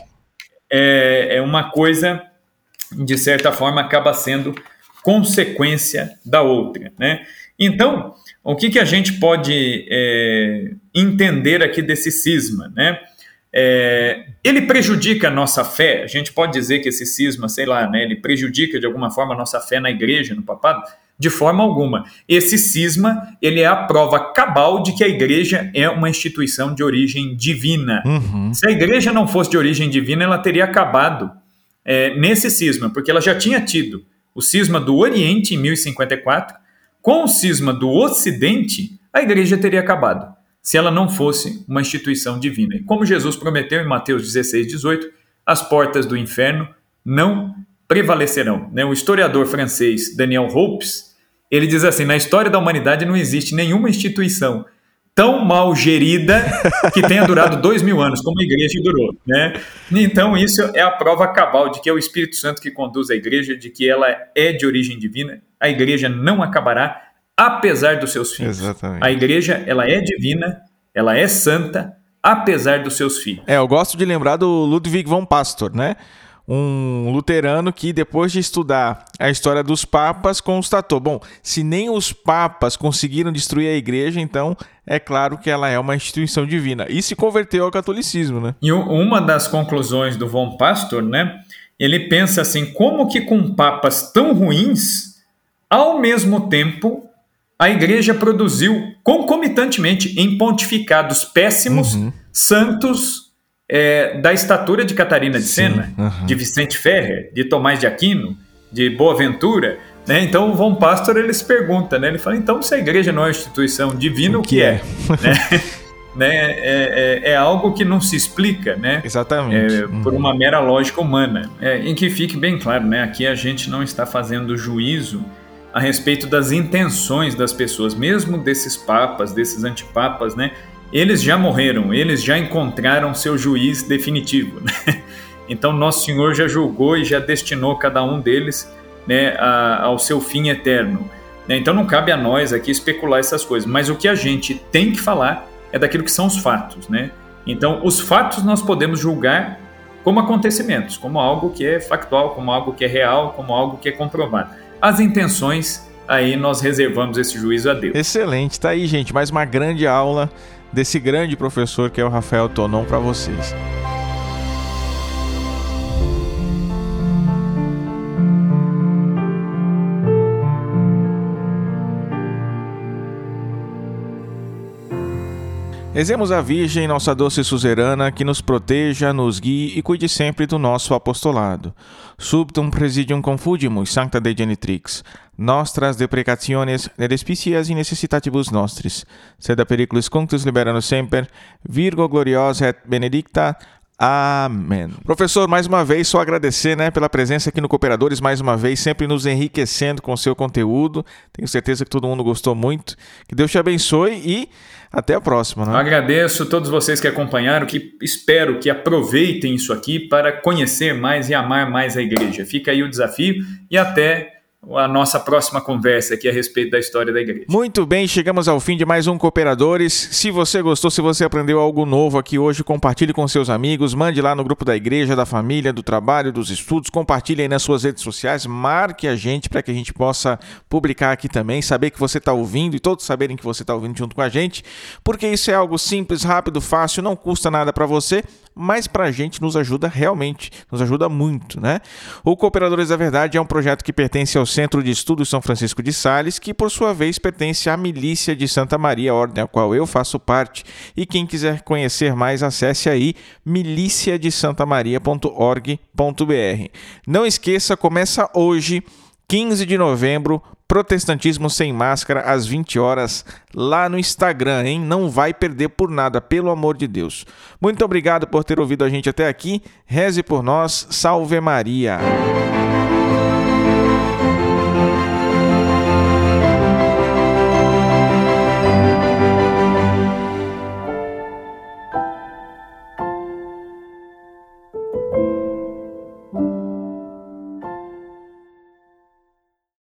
é, é uma coisa, de certa forma, acaba sendo consequência da outra. Né? Então, o que, que a gente pode é, entender aqui desse cisma? Né? É, ele prejudica a nossa fé? A gente pode dizer que esse cisma, sei lá, né, ele prejudica de alguma forma a nossa fé na igreja, no papado? De forma alguma. Esse cisma ele é a prova cabal de que a igreja é uma instituição de origem divina. Uhum. Se a igreja não fosse de origem divina, ela teria acabado é, nesse cisma, porque ela já tinha tido o cisma do Oriente em 1054. Com o cisma do Ocidente, a igreja teria acabado, se ela não fosse uma instituição divina. E como Jesus prometeu em Mateus 16, 18, as portas do inferno não prevalecerão. Né? O historiador francês Daniel Hopes ele diz assim: na história da humanidade não existe nenhuma instituição tão mal gerida que tenha durado dois mil anos, como a igreja durou. Né? Então, isso é a prova cabal de que é o Espírito Santo que conduz a igreja, de que ela é de origem divina. A igreja não acabará, apesar dos seus filhos. Exatamente. A igreja ela é divina, ela é santa, apesar dos seus filhos. É, eu gosto de lembrar do Ludwig von Pastor, né? Um luterano que, depois de estudar a história dos papas, constatou: bom, se nem os papas conseguiram destruir a igreja, então é claro que ela é uma instituição divina. E se converteu ao catolicismo, né? E uma das conclusões do Von Pastor, né? Ele pensa assim: como que com papas tão ruins, ao mesmo tempo, a igreja produziu concomitantemente em pontificados péssimos, uhum. santos é, da estatura de Catarina de Sena, uhum. de Vicente Ferrer, de Tomás de Aquino, de Boaventura. Né? Então o Von Pastor ele se pergunta, né? ele fala, então se a igreja não é uma instituição divina, o, que, que, é? é? né? né, é, é, é, algo que não se explica, né? Exatamente. É, por uma mera lógica humana. É, em que fique bem claro, né? Aqui a gente não está fazendo juízo a respeito das intenções das pessoas, mesmo desses papas, desses antipapas, né? Eles já morreram, eles já encontraram seu juiz definitivo. Né? Então, Nosso Senhor já julgou e já destinou cada um deles né, a, ao seu fim eterno. Né? Então, não cabe a nós aqui especular essas coisas, mas o que a gente tem que falar é daquilo que são os fatos. Né? Então, os fatos nós podemos julgar como acontecimentos, como algo que é factual, como algo que é real, como algo que é comprovado. As intenções, aí nós reservamos esse juízo a Deus. Excelente, tá aí, gente, mais uma grande aula desse grande professor que é o Rafael Tonon para vocês. Rezemos a Virgem, nossa doce suzerana, que nos proteja, nos guie e cuide sempre do nosso apostolado. Subtum presidium confugimus, sancta Dei Genitrix, nostras deprecationes ne despicias e necessitatibus nostris, sed a periculis cunctus liberano semper, Virgo gloriosa et benedicta, Amém. Professor, mais uma vez, só agradecer né, pela presença aqui no Cooperadores, mais uma vez, sempre nos enriquecendo com o seu conteúdo. Tenho certeza que todo mundo gostou muito. Que Deus te abençoe e até a próxima. Né? Agradeço a todos vocês que acompanharam, que espero que aproveitem isso aqui para conhecer mais e amar mais a igreja. Fica aí o desafio e até a nossa próxima conversa aqui a respeito da história da igreja. Muito bem, chegamos ao fim de mais um Cooperadores. Se você gostou, se você aprendeu algo novo aqui hoje, compartilhe com seus amigos, mande lá no grupo da igreja, da família, do trabalho, dos estudos, compartilhe aí nas suas redes sociais, marque a gente para que a gente possa publicar aqui também, saber que você está ouvindo e todos saberem que você está ouvindo junto com a gente, porque isso é algo simples, rápido, fácil, não custa nada para você mas para a gente nos ajuda realmente, nos ajuda muito, né? O Cooperadores da Verdade é um projeto que pertence ao Centro de Estudos São Francisco de Sales, que por sua vez pertence à Milícia de Santa Maria, ordem a qual eu faço parte. E quem quiser conhecer mais, acesse aí miliciadesantamaria.org.br. Não esqueça, começa hoje 15 de novembro, Protestantismo Sem Máscara, às 20 horas, lá no Instagram, hein? Não vai perder por nada, pelo amor de Deus. Muito obrigado por ter ouvido a gente até aqui. Reze por nós. Salve Maria.